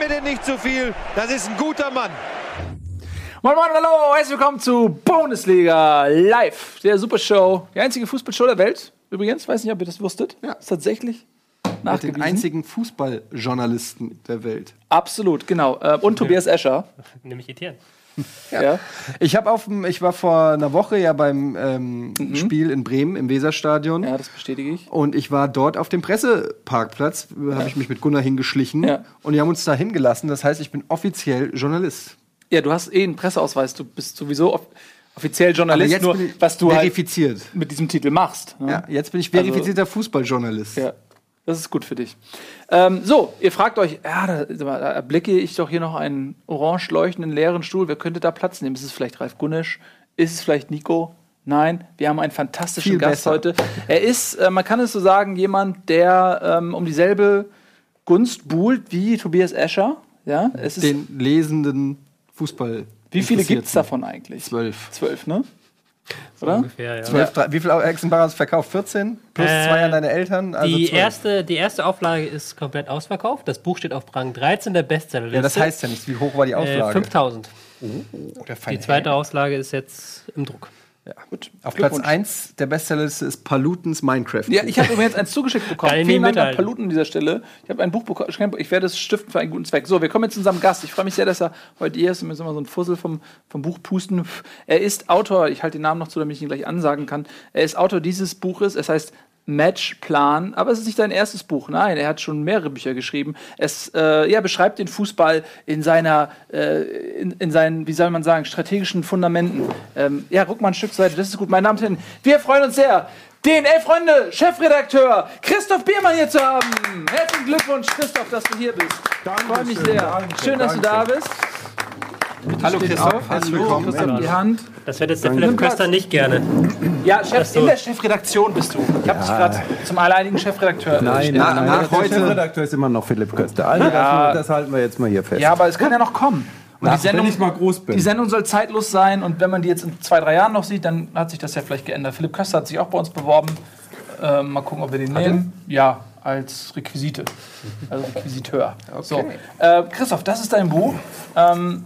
mir den nicht zu viel. Das ist ein guter Mann. Moin Moin, hallo, herzlich willkommen zu Bundesliga Live, der Supershow, die einzige Fußballshow der Welt. Übrigens, weiß nicht, ob ihr das wusstet. Ja. Ist tatsächlich Mit den einzigen Fußballjournalisten der Welt. Absolut, genau. Äh, Und Tobias Escher. Nämlich Etienne. Ja. Ich habe auf dem, ich war vor einer Woche ja beim ähm, Spiel in Bremen im Weserstadion. ja, das bestätige ich. Und ich war dort auf dem Presseparkplatz, habe ich mich mit Gunnar hingeschlichen. Ja. Und die haben uns da hingelassen. Das heißt, ich bin offiziell Journalist. Ja, du hast eh einen Presseausweis. Du bist sowieso off offiziell Journalist, jetzt nur was du halt mit diesem Titel machst. ne? Ja, jetzt bin ich verifizierter Fußballjournalist. Ja, das ist gut für dich. Ähm, so, ihr fragt euch, ja, da, da erblicke ich doch hier noch einen orange leuchtenden leeren Stuhl. Wer könnte da Platz nehmen? Ist es vielleicht Ralf Gunnisch? Ist es vielleicht Nico? Nein, wir haben einen fantastischen Viel Gast besser. heute. Er ist, äh, man kann es so sagen, jemand, der ähm, um dieselbe Gunst buhlt wie Tobias Escher. Ja, es ist, Den lesenden Fußball. wie viele gibt es davon eigentlich? Zwölf. Zwölf, ne? Oder? Ungefähr, ja. Zwölf, drei- Wie viele Exemplare hast du verkauft? 14? Plus Äh, zwei an deine Eltern? Also die, 12. erste, die erste Auflage ist komplett ausverkauft. Das Buch steht auf Rang 13 der Bestsellerliste. Ja, das heißt ja nicht, wie hoch war die äh, Auflage? 5000. Oh, Die zweite Herr. Auslage ist jetzt im Druck. Ja. Auf Platz 1 der Bestsellerliste ist Palutens Minecraft. Ja, ich habe übrigens eins zugeschickt bekommen. Ich Vielen Dank an. Paluten an dieser Stelle. Ich habe ein Buch bekommen. Ich werde es stiften für einen guten Zweck. So, wir kommen jetzt zu unserem Gast. Ich freue mich sehr, dass er heute hier ist und mir so mal so ein Fussel vom, vom Buch pusten. Er ist Autor, ich halte den Namen noch zu, damit ich ihn gleich ansagen kann. Er ist Autor dieses Buches. Es heißt Matchplan, aber es ist nicht sein erstes Buch. Nein, er hat schon mehrere Bücher geschrieben. Es äh, ja, beschreibt den Fußball in seiner, äh, in, in seinen, wie soll man sagen, strategischen Fundamenten. Ähm, ja, ruck mal ein Stück zur Seite, das ist gut. Meine Damen und Herren, wir freuen uns sehr, den Elf Freunde Chefredakteur Christoph Biermann hier zu haben. Herzlichen Glückwunsch, Christoph, dass du hier bist. Ich freue mich sehr. Schön, dass du da bist. Hallo Christoph, herzlich willkommen. Christoph, die Hand. Das hört jetzt der Philipp Köster nicht gerne. Ja, Chef, in der Chefredaktion bist du. Ich habe dich gerade zum alleinigen Chefredakteur Nein, erstellt. nein, nach nein, heute- der Chefredakteur ist immer noch Philipp Köster. Also das, das halten wir jetzt mal hier fest. Ja, aber es kann ja noch kommen. Und Na, die Sendung, wenn ich mal groß bin. die Sendung soll zeitlos sein und wenn man die jetzt in zwei, drei Jahren noch sieht, dann hat sich das ja vielleicht geändert. Philipp Köster hat sich auch bei uns beworben. Ähm, mal gucken, ob wir den nehmen. Ja, als Requisite. Also Requisiteur. So. Äh, Christoph, das ist dein Buch. Ähm,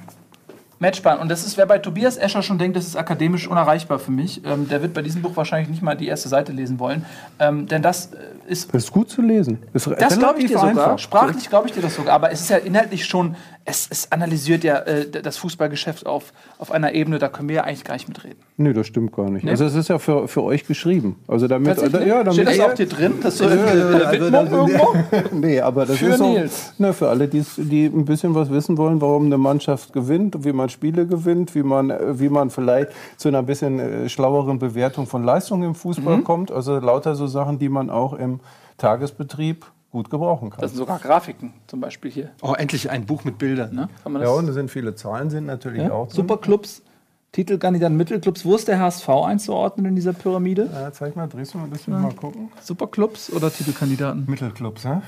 Matchplan. Und das ist, wer bei Tobias Escher schon denkt, das ist akademisch unerreichbar für mich, ähm, der wird bei diesem Buch wahrscheinlich nicht mal die erste Seite lesen wollen. Ähm, denn das äh, ist Das ist gut zu lesen. Ist das glaube ich dir sogar. einfach. Sprachlich glaube ich dir das sogar. Aber es ist ja inhaltlich schon, es, es analysiert ja äh, das Fußballgeschäft auf, auf einer Ebene, da können wir ja eigentlich gar nicht mitreden. Nee, das stimmt gar nicht. Also es ist ja für, für euch geschrieben. Also damit, Tatsächlich? ja, damit Steht das auch dir drin? Dass du äh, also das- nee, aber das Für ist so, Nils. ne, für alle, die's- die ein bisschen was wissen wollen, warum eine Mannschaft gewinnt, wie man Spiele gewinnt, wie man, äh, wie man vielleicht zu einer bisschen äh, schlaueren Bewertung von Leistungen im Fußball Mhm. kommt. Also lauter so Sachen, die man auch im Tagesbetrieb gut gebrauchen kann. Das sind sogar Grafiken zum Beispiel hier. Oh, endlich ein Buch mit Bildern. Ne? Kann man ja, das, und da sind viele Zahlen sind natürlich ja? auch drin. Superclubs, Titelkandidaten, Mittelclubs. Wo ist der HSV einzuordnen in dieser Pyramide? Ja, zeig mal, drehst du mal ein bisschen mal gucken. Superclubs oder Titelkandidaten? Mittelclubs, ne?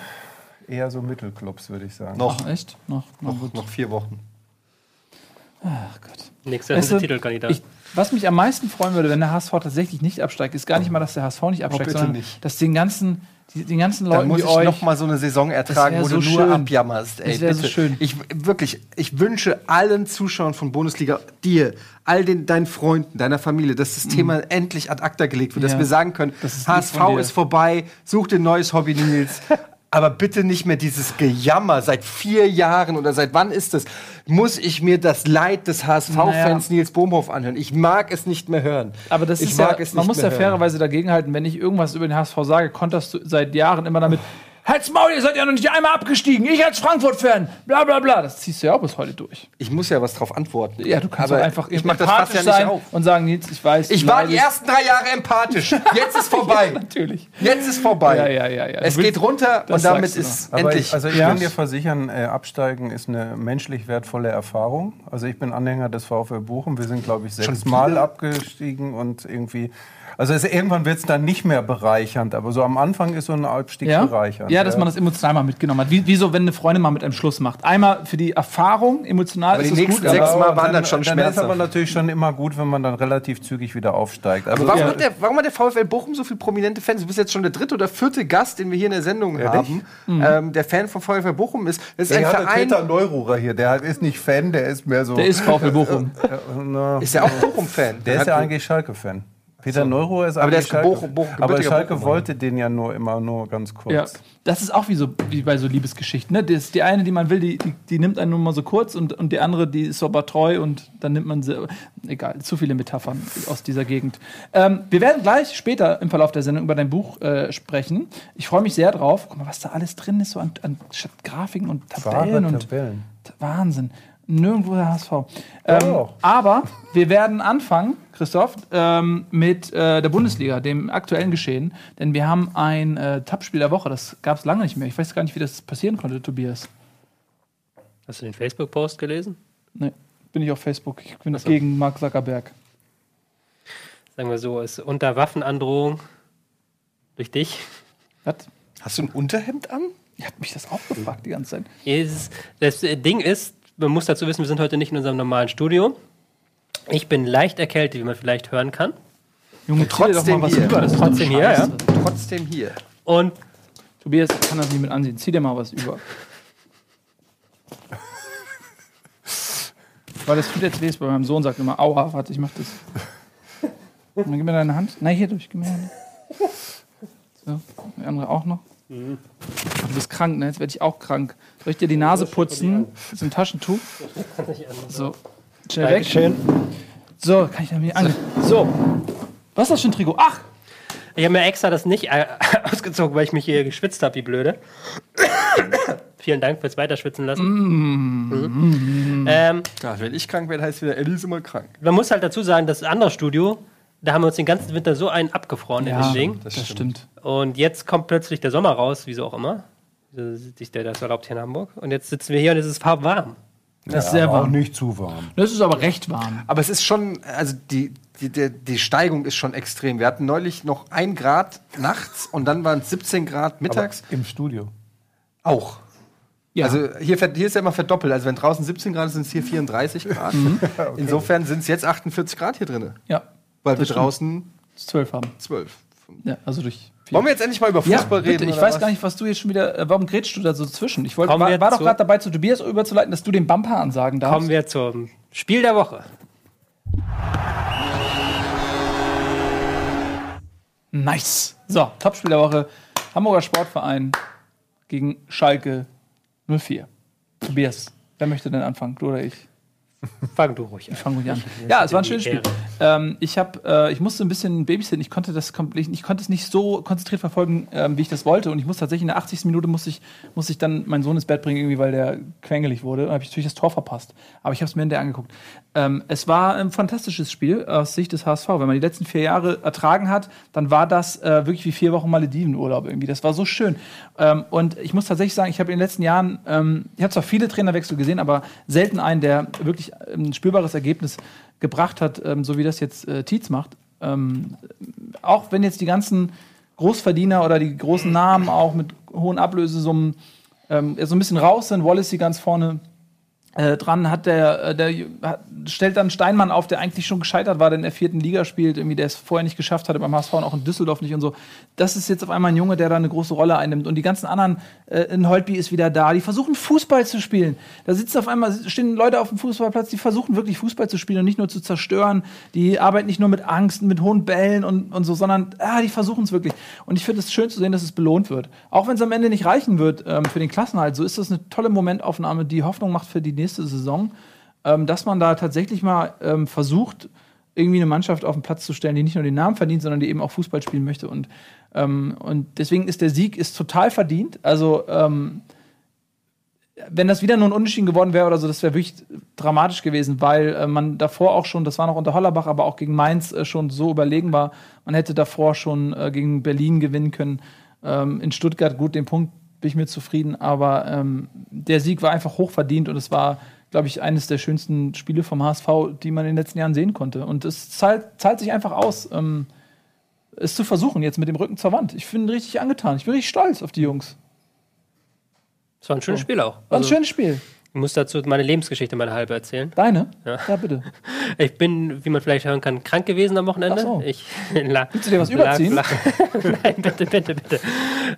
Eher so Mittelclubs, würde ich sagen. Noch, Ach, echt? Noch, noch, noch, noch vier Wochen. Ach Gott. Nächster Weißt du, Titelkandidat. Ich, was mich am meisten freuen würde, wenn der HSV tatsächlich nicht absteigt, ist gar nicht mal, dass der HSV nicht absteigt, bitte sondern nicht. dass den ganzen, die, den ganzen Dann Leuten muss wie ich euch. noch mal so eine Saison ertragen, wo so du nur schön. abjammerst. Ey, Das wär so schön. Ich wirklich, ich wünsche allen Zuschauern von Bundesliga, dir, all den, deinen Freunden, deiner Familie, dass das Thema endlich ad acta gelegt wird, Mhm. Ja. dass wir sagen können, Das ist HSV ist vorbei, such dir ein neues Hobby, Nils. Aber bitte nicht mehr dieses Gejammer seit vier Jahren oder seit wann ist das? Muss ich mir das Leid des HSV-Fans Nils Bohmhoff anhören? Ich mag es nicht mehr hören. aber das ich ist ja, mag es man muss ja fairerweise dagegenhalten, wenn ich irgendwas über den HSV sage, konterst du seit Jahren immer damit, Halt's Maul, ihr seid ja noch nicht einmal abgestiegen. Ich als Frankfurt-Fan. Bla bla bla. Das ziehst du ja auch bis heute durch. Ich muss ja was drauf antworten. Ja, du kannst Aber doch einfach ich mach das fast empathisch ja nicht sein auf. und sagen, Nils, ich weiß. Ich war die ersten drei Jahre empathisch. Jetzt ist vorbei. Natürlich. Jetzt ist vorbei. Ja, ja, ja, ja. Es geht runter und damit ist Aber endlich. ich, also ich Ja. kann dir versichern, äh, Absteigen ist eine menschlich wertvolle Erfahrung. Also ich bin Anhänger des VfL Bochum. Wir sind, glaube ich, sechsmal abgestiegen und irgendwie. Also es, irgendwann wird es dann nicht mehr bereichernd, aber so am Anfang ist so ein Abstieg Ja? bereichernd. Ja, dass man das emotional mal mitgenommen hat. Wie, wie so, wenn eine Freundin mal mit einem Schluss macht. Einmal für die Erfahrung, emotional Aber ist die es nächsten gut, sechs Mal waren dann schon Dann ist aber natürlich schon immer gut, wenn man dann relativ zügig wieder aufsteigt. Also, Warum, ja, hat der, warum hat der VfL Bochum so viele prominente Fans? Du bist jetzt schon der dritte oder vierte Gast, den wir hier in der Sendung haben, ähm, der Fan von VfL Bochum ist. Das ist ein der hat Verein. Peter Neururer hier, der ist nicht Fan, der ist mehr so. der ist VfL Bochum. Ist ja auch Bochum-Fan. der ist ja eigentlich Schalke-Fan. Peter Neururer ist Aber der eigentlich ist Schalke. Bochum- Bochum- aber Schalke Bochumer. wollte den ja nur immer nur ganz kurz. Ja, das ist auch wie, so, wie bei so Liebesgeschichten. Ne? Das, die eine, die man will, die, die, die nimmt einen nur mal so kurz und, und die andere, die ist aber treu und dann nimmt man sie. Egal, zu viele Metaphern aus dieser Gegend. Ähm, wir werden gleich später im Verlauf der Sendung über dein Buch äh, sprechen. Ich freue mich sehr drauf. Guck mal, was da alles drin ist, so an, an Grafiken und Tabellen Wahre und Tabellen. Wahnsinn. Nirgendwo der HSV. Ähm, aber wir werden anfangen, Christoph, ähm, mit äh, der Bundesliga, dem aktuellen Geschehen. Denn wir haben ein äh, Top-Spiel der Woche. Das gab es lange nicht mehr. Ich weiß gar nicht, wie das passieren konnte, Tobias. Hast du den Facebook-Post gelesen? Nee, bin ich auf Facebook. Ich bin so. gegen Mark Zuckerberg. Sagen wir so, ist unter Waffenandrohung durch dich. Was? Hast du ein Unterhemd an? Ihr habt mich das auch gefragt die ganze Zeit. Es- Das Ding ist, man muss dazu wissen, wir sind heute nicht in unserem normalen Studio. Ich bin leicht erkältet, wie man vielleicht hören kann. Junge, trotzdem mal was hier. über. Trotzdem hier, scheiße. Trotzdem hier. Und Tobias ich kann das nicht mit ansehen. Zieh dir mal was über. Weil das tut jetzt weh, bei meinem Sohn sagt immer, aua, warte, ich mach das. Und dann gib mir deine Hand. Nein, hier durch, gib mir eine. So, die andere auch noch. Mhm. Du bist krank, ne? Jetzt werde ich auch krank. Soll ich dir die Nase putzen? Mit so einem Taschentuch? So, schnell weg. Dankeschön. So, kann ich da mir an. So, was ist das für ein Trikot? Ach, ich habe mir extra das nicht äh, ausgezogen, weil ich mich hier geschwitzt habe, wie blöde. Vielen Dank fürs Weiterschwitzen lassen. Mhm. Ähm, Ja, wenn ich krank werde, heißt wieder, Ellie ist immer krank. man muss halt dazu sagen, das andere Studio, da haben wir uns den ganzen Winter so einen abgefroren in dem Ding. das, stimmt. Und jetzt kommt plötzlich der Sommer raus, wieso auch immer. So Sich der das erlaubt hier in Hamburg. Und jetzt sitzen wir hier und es ist warm. Das ist sehr Auch warm. nicht zu warm. Das ist aber recht warm. Aber es ist schon, also die, die, die, die Steigung ist schon extrem. Wir hatten neulich noch ein Grad nachts und dann waren es 17 Grad mittags. Im Studio. auch. Ja. Also hier, hier ist ja immer verdoppelt. Also wenn draußen 17 Grad sind, sind es hier 34 Grad. Insofern sind es jetzt 48 Grad hier drin. ja, Weil wir stimmt. draußen zwölf haben. 12. Ja, also durch. vier. Wollen wir jetzt endlich mal über Ja, Fußball bitte. reden? Ich weiß was? gar nicht, was du jetzt schon wieder. Äh, warum grätschst du da so zwischen? Ich wollte, Kommen war, war doch gerade dabei, zu Tobias überzuleiten, dass du den Bumper ansagen darfst. Kommen wir zum Spiel der Woche. Nice. So, Topspiel der Woche. Hamburger Sportverein gegen Schalke 04. Tobias, wer möchte denn anfangen? Du oder ich? Fang du ruhig an. Ich fange ruhig an. Ja, es war ein schönes Spiel. Ähm, ich, hab, äh, ich musste ein bisschen babysitten. Ich konnte, das komplett, ich konnte es nicht so konzentriert verfolgen, ähm, wie ich das wollte. Und ich muss tatsächlich in der 80. Minute musste ich, musste ich dann meinen Sohn ins Bett bringen, irgendwie, weil der quengelig wurde. Und habe ich natürlich das Tor verpasst. Aber ich habe es mir hinterher angeguckt. Ähm, es war ein fantastisches Spiel aus Sicht des HSV. Wenn man die letzten vier Jahre ertragen hat, dann war das äh, wirklich wie vier Wochen Maledivenurlaub irgendwie. Das war so schön. Ähm, und ich muss tatsächlich sagen, ich habe in den letzten Jahren, ähm, ich habe zwar viele Trainerwechsel gesehen, aber selten einen, der wirklich ein spürbares Ergebnis gebracht hat, ähm, so wie das jetzt äh, Tietz macht. Ähm, auch wenn jetzt die ganzen Großverdiener oder die großen Namen auch mit hohen Ablösesummen ähm, so ein bisschen raus sind, Wallace ganz vorne äh, dran hat der, äh, der hat, stellt dann Steinmann auf, der eigentlich schon gescheitert war, der in der vierten Liga spielt, irgendwie der es vorher nicht geschafft hatte beim HSV und auch in Düsseldorf nicht und so. Das ist jetzt auf einmal ein Junge, der da eine große Rolle einnimmt und die ganzen anderen, äh, in Holtby ist wieder da, die versuchen Fußball zu spielen. Da sitzen auf einmal stehen Leute auf dem Fußballplatz, die versuchen wirklich Fußball zu spielen und nicht nur zu zerstören. Die arbeiten nicht nur mit Angst, mit hohen Bällen und, und so, sondern ah, die versuchen es wirklich. Und ich finde es schön zu sehen, dass es belohnt wird. Auch wenn es am Ende nicht reichen wird ähm, für den Klassenhalt, so ist das eine tolle Momentaufnahme, die Hoffnung macht für die nächste Saison, ähm, dass man da tatsächlich mal ähm, versucht, irgendwie eine Mannschaft auf den Platz zu stellen, die nicht nur den Namen verdient, sondern die eben auch Fußball spielen möchte. Und, ähm, und deswegen ist der Sieg ist total verdient. Also ähm, wenn das wieder nur ein Unentschieden geworden wäre oder so, das wäre wirklich dramatisch gewesen, weil äh, man davor auch schon, das war noch unter Hollerbach, aber auch gegen Mainz äh, schon so überlegen war. Man hätte davor schon äh, gegen Berlin gewinnen können. Ähm, in Stuttgart, gut, den Punkt bin ich mir zufrieden, aber ähm, der Sieg war einfach hochverdient und es war, glaube ich, eines der schönsten Spiele vom HSV, die man in den letzten Jahren sehen konnte. Und es zahlt, zahlt sich einfach aus, ähm, es zu versuchen, jetzt mit dem Rücken zur Wand. Ich bin richtig angetan. Ich bin richtig stolz auf die Jungs. Das war ein schönes Spiel auch. War ein Also, schönes Spiel. Ich muss dazu meine Lebensgeschichte, meine halbe erzählen. Deine? Ja. ja bitte. Ich bin, wie man vielleicht hören kann, krank gewesen am Wochenende. Ach so. Ich lag, Willst du dir was überziehen? Lag flach. Nein, bitte, bitte, bitte.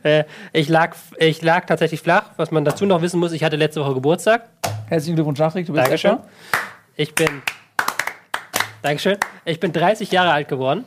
Äh, ich, lag, ich lag tatsächlich flach. Was man dazu noch wissen muss, ich hatte letzte Woche Geburtstag. Herzlichen Glückwunsch nachträglich. Du bist Dankeschön. Ich bin. Dankeschön. Ich bin 30 Jahre alt geworden.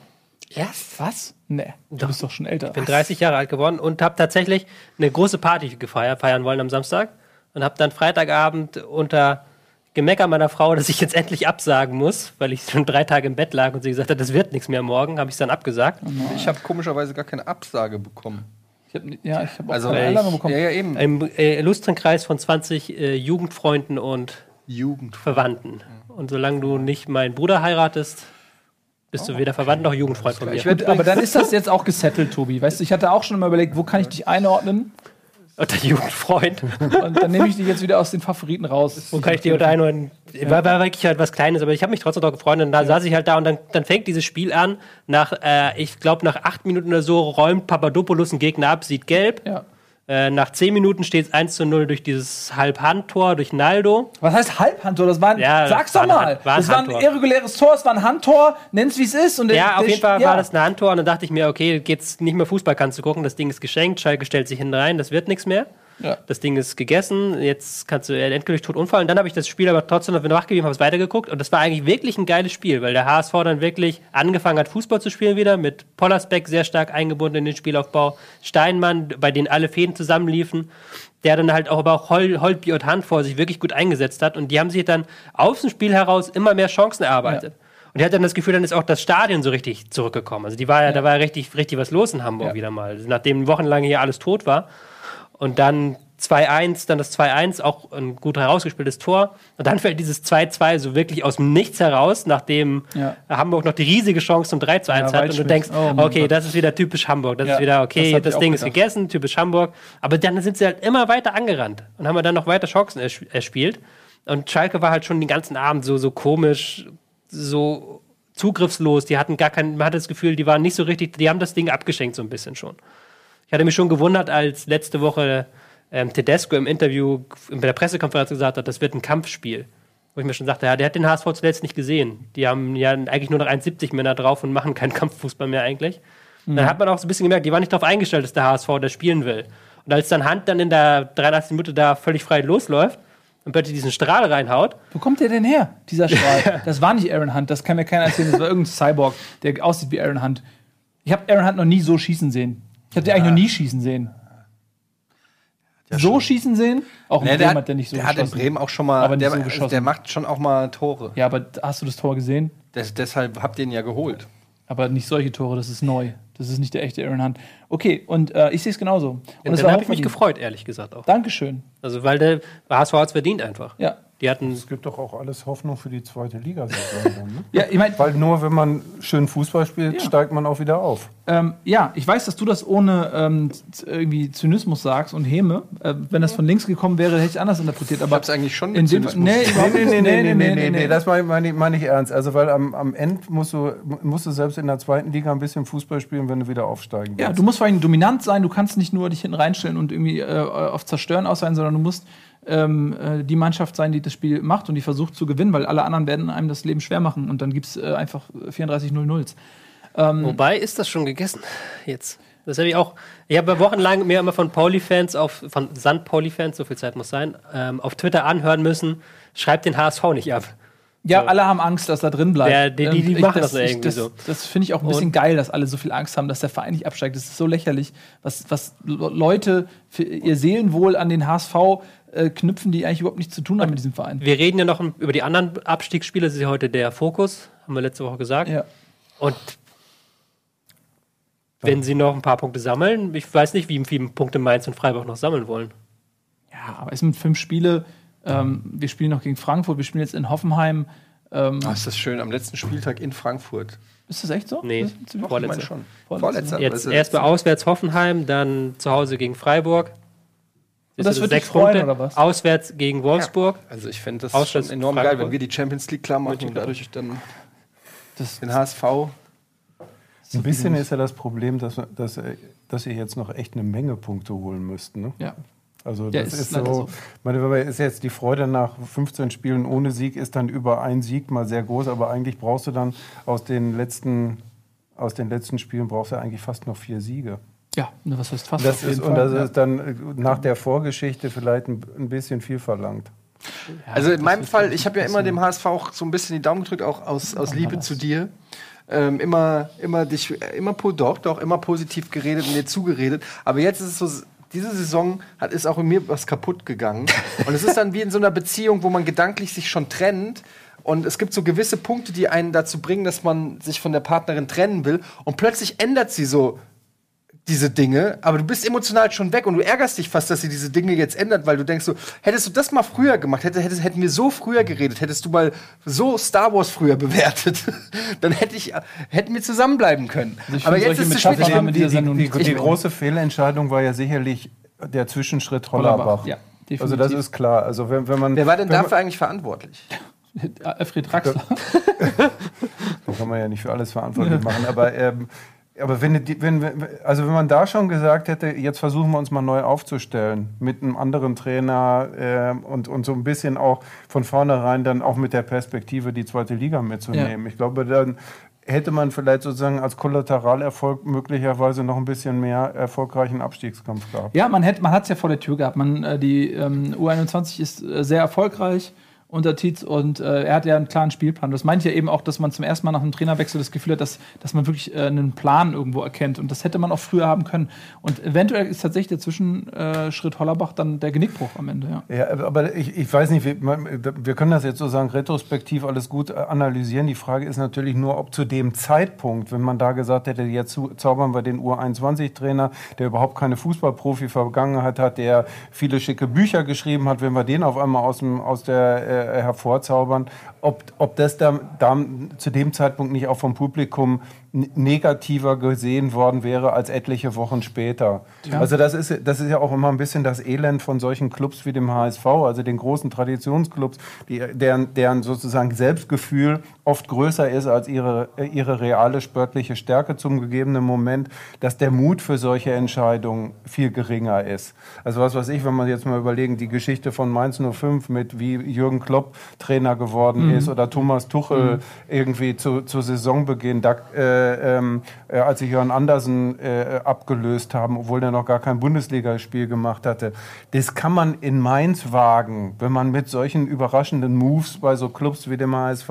Erst? Was? Nee, du bist doch schon älter. Ich bin 30 Jahre alt geworden und habe tatsächlich eine große Party gefeiert, feiern wollen am Samstag. Und habe dann Freitagabend unter Gemecker meiner Frau, dass ich jetzt endlich absagen muss, weil ich schon drei Tage im Bett lag und sie gesagt hat, das wird nichts mehr morgen, habe ich dann abgesagt. Ich habe komischerweise gar keine Absage bekommen. Ich hab, ja, ich habe auch Also, keine Einladung bekommen. Ja, ja, eben. Im äh, illustren Kreis von 20 äh, Jugendfreunden und Jugend. Verwandten. Und solange du nicht meinen Bruder heiratest, bist du weder Verwandt noch Jugendfreund von mir. Ich werd- Aber dann ist das jetzt auch gesettelt, Tobi. Weißt du, ich hatte auch schon mal überlegt, wo kann ich dich einordnen? Unter Jugendfreund. Und dann nehme ich dich jetzt wieder aus den Favoriten raus. Wo kann ich dir unter einen war, war wirklich halt was Kleines, aber ich habe mich trotzdem noch gefreut. Und da saß ich halt da und dann, dann fängt dieses Spiel an. Nach, äh, ich glaube, nach acht Minuten oder so räumt Papadopoulos einen Gegner ab, sieht gelb. Ja. Äh, nach zehn Minuten steht es 1 zu 0 durch dieses Halbhandtor, durch Naldo. Was heißt Halbhandtor? Das war ein, Ja, sag's doch mal. War ein das war ein Handtor. irreguläres Tor, es war ein Handtor, nenn's wie es ist. Und der- Ja, auf der- jeden Fall ja. war das ein Handtor und dann dachte ich mir, okay, geht's nicht mehr Fußball kannst du gucken, das Ding ist geschenkt, Schalke stellt sich hinten rein, das wird nichts mehr. Ja. Das Ding ist gegessen, jetzt kannst du endgültig tot umfallen. Dann habe ich das Spiel aber trotzdem noch wachgegeben, habe es weitergeguckt und das war eigentlich wirklich ein geiles Spiel, weil der HSV dann wirklich angefangen hat, Fußball zu spielen wieder, mit Pollersbeck sehr stark eingebunden in den Spielaufbau, Steinmann, bei denen alle Fäden zusammenliefen, der dann halt auch aber auch Hol Holtby und Hand vor sich wirklich gut eingesetzt hat und die haben sich dann aus dem Spiel heraus immer mehr Chancen erarbeitet. Und ich hatte dann das Gefühl, dann ist auch das Stadion so richtig zurückgekommen. Also die war ja, da war ja richtig, richtig was los in Hamburg Ja. wieder mal. Nachdem wochenlang hier alles tot war. Und dann 2-1, dann das 2-1, auch ein gut herausgespieltes Tor. Und dann fällt dieses 2-2 so wirklich aus dem Nichts heraus, nachdem Ja. Hamburg noch die riesige Chance zum 3-1 Ja, hat. Und du denkst, Oh okay, Gott. das ist wieder typisch Hamburg. Das Ja, ist wieder, das okay, das, auch Ding ist gegessen, typisch Hamburg. Aber dann sind sie halt immer weiter angerannt und haben dann noch weiter Chancen ers erspielt. Und Schalke war halt schon den ganzen Abend so, so komisch, so zugriffslos. Die hatten gar kein, man hatte das Gefühl, die waren nicht so richtig, die haben das Ding abgeschenkt so ein bisschen schon. Ich hatte mich schon gewundert, als letzte Woche ähm, Tedesco im Interview in der Pressekonferenz gesagt hat, das wird ein Kampfspiel. Wo ich mir schon sagte, ja, der hat den HSV zuletzt nicht gesehen. Die haben ja eigentlich nur noch 1,70 Männer drauf und machen keinen Kampffußball mehr eigentlich. Und Dann hat man auch so ein bisschen gemerkt, die waren nicht darauf eingestellt, dass der HSV da spielen will. Und als dann Hand dann in der 83. Minute da völlig frei losläuft und plötzlich diesen Strahl reinhaut, Wo kommt der denn her, dieser Strahl? das war nicht Aaron Hunt, das kann mir keiner erzählen. Das war irgendein Cyborg, der aussieht wie Aaron Hunt. Ich habe Aaron Hunt noch nie so schießen sehen. Ich habe den eigentlich noch nie schießen sehen. so schießen sehen? Auch in Nee, Bremen der hat der nicht so der hat in geschossen. Bremen auch schon mal. Aber der, so geschossen. der macht schon auch mal Tore. Ja, aber hast du das Tor gesehen? Des, deshalb habt ihr ihn ja geholt. Aber nicht solche Tore, das ist neu. Das ist nicht der echte Aaron Hunt. Okay, und äh, ich sehe es genauso. Und es dann habe ich mich gefreut, ehrlich gesagt auch. Dankeschön. Also, weil der HSV hat es verdient einfach. Ja. Die hatten Es gibt doch auch alles Hoffnung für die zweite Liga. sozusagen, ne? Ja, ich meine, Weil nur wenn man schön Fußball spielt, Ja. steigt man auch wieder auf. ähm, ja, ich weiß, dass du das ohne ähm, irgendwie Zynismus sagst und Häme. Äh, wenn das von links gekommen wäre, hätte ich es anders interpretiert. Aber hab's eigentlich schon in dem Zynismus nee, Nee, nicht. nee, nee, nee, nee, nee, nee, das meine ich, meine ich ernst. Also, weil am, am Ende musst du, musst du selbst in der zweiten Liga ein bisschen Fußball spielen, wenn du wieder aufsteigen willst. Ja, du musst vor allem dominant sein. Du kannst nicht nur dich hinten reinstellen und irgendwie äh, auf Zerstören aus sein, sondern du musst ähm, äh, die Mannschaft sein, die das Spiel macht und die versucht zu gewinnen, weil alle anderen werden einem das Leben schwer machen und dann gibt es äh, einfach 34 0 0 Wobei ist das schon gegessen jetzt. Das habe ich auch. Ich habe wochenlang mir immer von Pauli-Fans auf, von Sand-Pauli-Fans, so viel Zeit muss sein, ähm, auf Twitter anhören müssen, schreibt den HSV nicht ab. Ja, alle haben Angst, dass er drin bleibt. Ja, die- die- die Und machen das irgendwie das, so. Das finde ich auch ein bisschen Und- geil, dass alle so viel Angst haben, dass der Verein nicht absteigt. Das ist so lächerlich, was, was Le- Leute für ihr Seelenwohl an den HSV äh, knüpfen, die eigentlich überhaupt nichts zu tun haben mit diesem Verein. Wir reden ja noch über die anderen Abstiegsspiele, das ist ja heute der Fokus, haben wir letzte Woche gesagt. Ja. Und wenn sie noch ein paar Punkte sammeln, ich weiß nicht, wie viele Punkte Mainz und Freiburg noch sammeln wollen. ja, aber es sind fünf Spiele. Ähm, wir spielen noch gegen Frankfurt, wir spielen jetzt in Hoffenheim. Ähm, Ah, ist das schön. Am letzten Spieltag in Frankfurt. ist das echt so? Nee, Vorletzter. schon. Vorletzter. Jetzt Also, erstmal auswärts Hoffenheim, dann zu Hause gegen Freiburg. Und das wird dich sechs freuen, Punkte. oder was? Auswärts gegen Wolfsburg. Also ich fände das schon enorm Frankfurt. geil, wenn wir die Champions League klar machen und dadurch dann Das, den HSV. Ein bisschen ist ja das Problem, dass, dass, dass ihr jetzt noch echt eine Menge Punkte holen müsst. Ne? ja. Also Ja, das ist ist, so, so. meine, ist jetzt die Freude nach 15 Spielen ohne Sieg ist dann über einen Sieg mal sehr groß, aber eigentlich brauchst du dann aus den letzten aus den letzten Spielen brauchst du eigentlich fast noch vier Siege. Ja, was heißt fast? Das auf jeden ist, und das ist dann äh, nach der Vorgeschichte vielleicht ein, ein bisschen viel verlangt. Also in meinem Fall, ich habe ja immer dem HSV auch so ein bisschen die Daumen gedrückt, auch aus, aus Liebe zu dir. Ähm, immer, immer dich, immer po- doch, doch, immer positiv geredet und dir zugeredet. Aber jetzt ist es so, diese Saison hat ist auch in mir was kaputt gegangen. und es ist dann wie in so einer Beziehung, wo man gedanklich sich schon trennt. Und es gibt so gewisse Punkte, die einen dazu bringen, dass man sich von der Partnerin trennen will. Und plötzlich ändert sie so diese Dinge, aber du bist emotional schon weg und du ärgerst dich fast, dass sie diese Dinge jetzt ändert, weil du denkst so, hättest du das mal früher gemacht, hätte, hättest, hätten wir so früher geredet, hättest du mal so Star Wars früher bewertet, dann hätte ich, hätten wir zusammenbleiben können. Also aber jetzt solche ist es spät. Die, die, nicht die, die große Fehlentscheidung war ja sicherlich der Zwischenschritt Hollerbach. Ja, also das ist klar. Also wenn, wenn man, Wer war denn wenn man- dafür eigentlich verantwortlich? Alfred Draxler. Da kann man ja nicht für alles verantwortlich machen. Aber, ähm, aber wenn, wenn, also wenn man da schon gesagt hätte, jetzt versuchen wir uns mal neu aufzustellen mit einem anderen Trainer ähm, und, und so ein bisschen auch von vornherein dann auch mit der Perspektive die zweite Liga mitzunehmen. Ich glaube, dann hätte man vielleicht sozusagen als Kollateralalerfolg möglicherweise noch ein bisschen mehr erfolgreichen Abstiegskampf gehabt. Ja, man hat es ja vor der Tür gehabt. Man, äh, die ähm, U21 ist äh, sehr erfolgreich unter Tietz und äh, er hat ja einen klaren Spielplan. Das meint ja eben auch, dass man zum ersten Mal nach einem Trainerwechsel das Gefühl hat, dass, dass man wirklich äh, einen Plan irgendwo erkennt. Und das hätte man auch früher haben können. Und eventuell ist tatsächlich der Zwischenschritt Hollerbach dann der Genickbruch am Ende. Ja. Ja, aber ich, ich weiß nicht, wir, wir können das jetzt sozusagen retrospektiv alles gut äh, analysieren. Die Frage ist natürlich nur, ob zu dem Zeitpunkt, wenn man da gesagt hätte, jetzt zaubern wir den U21-Trainer, der überhaupt keine Fußballprofi-Vergangenheit hat, der viele schicke Bücher geschrieben hat, wenn wir den auf einmal aus, dem, aus der äh, hervorzaubern, ob, ob das da, da zu dem Zeitpunkt nicht auch vom Publikum negativer gesehen worden wäre als etliche Wochen später. Also das ist, das ist ja auch immer ein bisschen das Elend von solchen Clubs wie dem HSV, also den großen Traditionsclubs, die, deren, deren sozusagen Selbstgefühl oft größer ist als ihre, ihre reale sportliche Stärke zum gegebenen Moment, dass der Mut für solche Entscheidungen viel geringer ist. Also was weiß ich, wenn man jetzt mal überlegen, die Geschichte von Mainz 05 mit wie Jürgen Klopp Trainer geworden ist oder Thomas Tuchel irgendwie zu, zu Saisonbeginn, da, äh, ähm, äh, als sie Jörn Andersen äh, abgelöst haben, obwohl der noch gar kein Bundesligaspiel gemacht hatte. Das kann man in Mainz wagen, wenn man mit solchen überraschenden Moves bei so Clubs wie dem HSV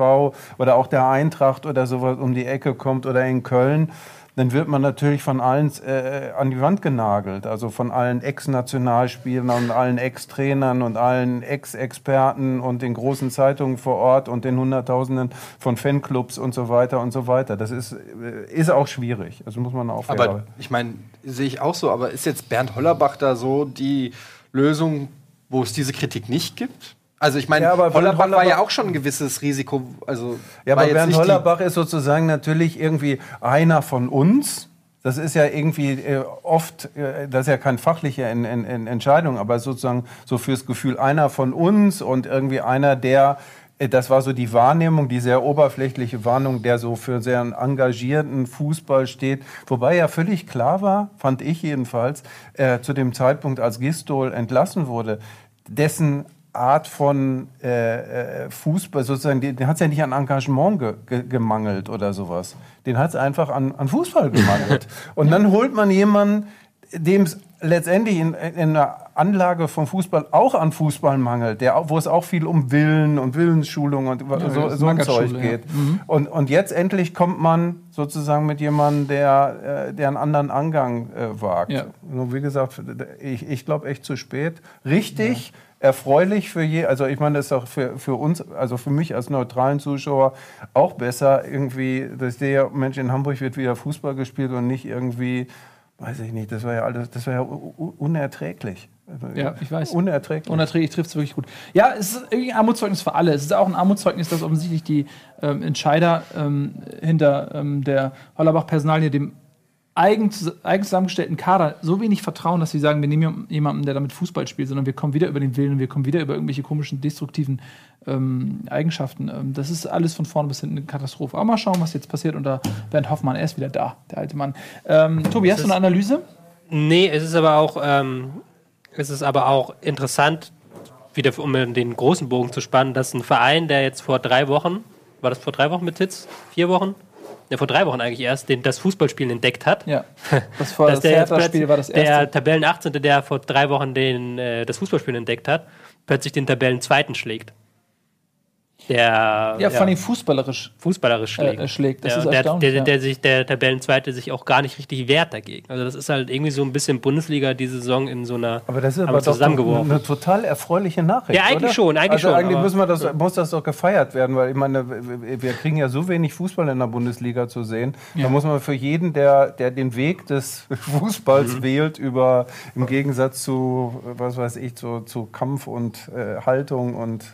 oder auch der Eintracht oder sowas um die Ecke kommt oder in Köln dann wird man natürlich von allen äh, an die Wand genagelt. Also von allen Ex-Nationalspielern und allen Ex-Trainern und allen Ex-Experten und den großen Zeitungen vor Ort und den Hunderttausenden von Fanclubs und so weiter und so weiter. Das ist, äh, ist auch schwierig. Also muss man auch Aber ich meine, sehe ich auch so, aber ist jetzt Bernd Hollerbach da so die Lösung, wo es diese Kritik nicht gibt? Also ich meine, Ja, Bernd Hollerbach, war ja Hollerbach- auch schon ein gewisses Risiko. Also Ja, aber Bernd Hollerbach ist sozusagen natürlich irgendwie einer von uns. Das ist ja irgendwie äh, oft, äh, das ist ja keine fachliche en en en Entscheidung, aber sozusagen so fürs Gefühl einer von uns und irgendwie einer, der, äh, das war so die Wahrnehmung, die sehr oberflächliche Wahrnehmung, der so für sehr engagierten Fußball steht. Wobei ja völlig klar war, fand ich jedenfalls, äh, zu dem Zeitpunkt, als Gistol entlassen wurde, dessen Art von äh, äh, Fußball, sozusagen, den, hat es ja nicht an Engagement ge, ge, gemangelt oder sowas. Den hat es einfach an, an Fußball gemangelt. Und dann holt man jemanden, dem es letztendlich in, in einer Anlage vom Fußball auch an Fußball mangelt, der, wo es auch viel um Willen und Willensschulung und so, das ist so ein Zeug ja. geht. Und, und jetzt endlich kommt man sozusagen mit jemandem, der, äh, der einen anderen Angang äh, wagt. Ja. Nur wie gesagt, ich, ich glaube echt zu spät. Richtig erfreulich für je, also ich meine, das ist auch für, für uns, also für mich als neutralen Zuschauer auch besser irgendwie, dass ich sehe, Mensch, in Hamburg wird wieder Fußball gespielt und nicht irgendwie, weiß ich nicht, das war ja alles, das war ja unerträglich. Also, Ja, ich weiß. Unerträglich. Unerträglich trifft es wirklich gut. Ja, es ist irgendwie ein Armutszeugnis für alle. Es ist auch ein Armutszeugnis, dass offensichtlich die ähm, Entscheider ähm, hinter ähm, der Hollerbach-Personalie dem eigen, eigen zusammengestellten Kader so wenig vertrauen, dass sie sagen, wir nehmen jemanden, der damit Fußball spielt, sondern wir kommen wieder über den Willen und wir kommen wieder über irgendwelche komischen, destruktiven ähm, Eigenschaften. Ähm, das ist alles von vorne bis hinten eine Katastrophe. Aber mal schauen, was jetzt passiert unter Bernd Hoffmann. Er ist wieder da, der alte Mann. Ähm, Tobi, hast du eine Analyse? Nee, es ist aber auch, ähm, Es ist aber auch interessant, wieder um den großen Bogen zu spannen, dass ein Verein, der jetzt vor drei Wochen, war das vor drei Wochen mit Titz? Vier Wochen? Ja, vor drei Wochen eigentlich erst, den, das Fußballspielen entdeckt hat. Ja. Das, war das der jetzt Hertha-Spiel war das der erste. Tabellen 18., der vor drei Wochen den, äh, das Fußballspielen entdeckt hat, plötzlich den Tabellen zweiten schlägt. Der Ja, vor allem fußballerisch fußballerisch äh, schlägt. äh, schlägt. Das Ja, ist der, erstaunlich. der, ja. der, sich, der Tabellenzweite sich auch gar nicht richtig wehrt dagegen. Also das ist halt irgendwie so ein bisschen Bundesliga diese Saison in so einer Aber das ist aber zusammengeworfen. eine total erfreuliche Nachricht. Ja, eigentlich oder? schon, eigentlich also schon, Eigentlich aber- müssen wir das, muss das doch gefeiert werden, weil ich meine, wir kriegen ja so wenig Fußball in der Bundesliga zu sehen. Da muss man für jeden, der, der den Weg des Fußballs Mhm. wählt, über im Gegensatz zu, was weiß ich, zu, zu Kampf und äh, Haltung und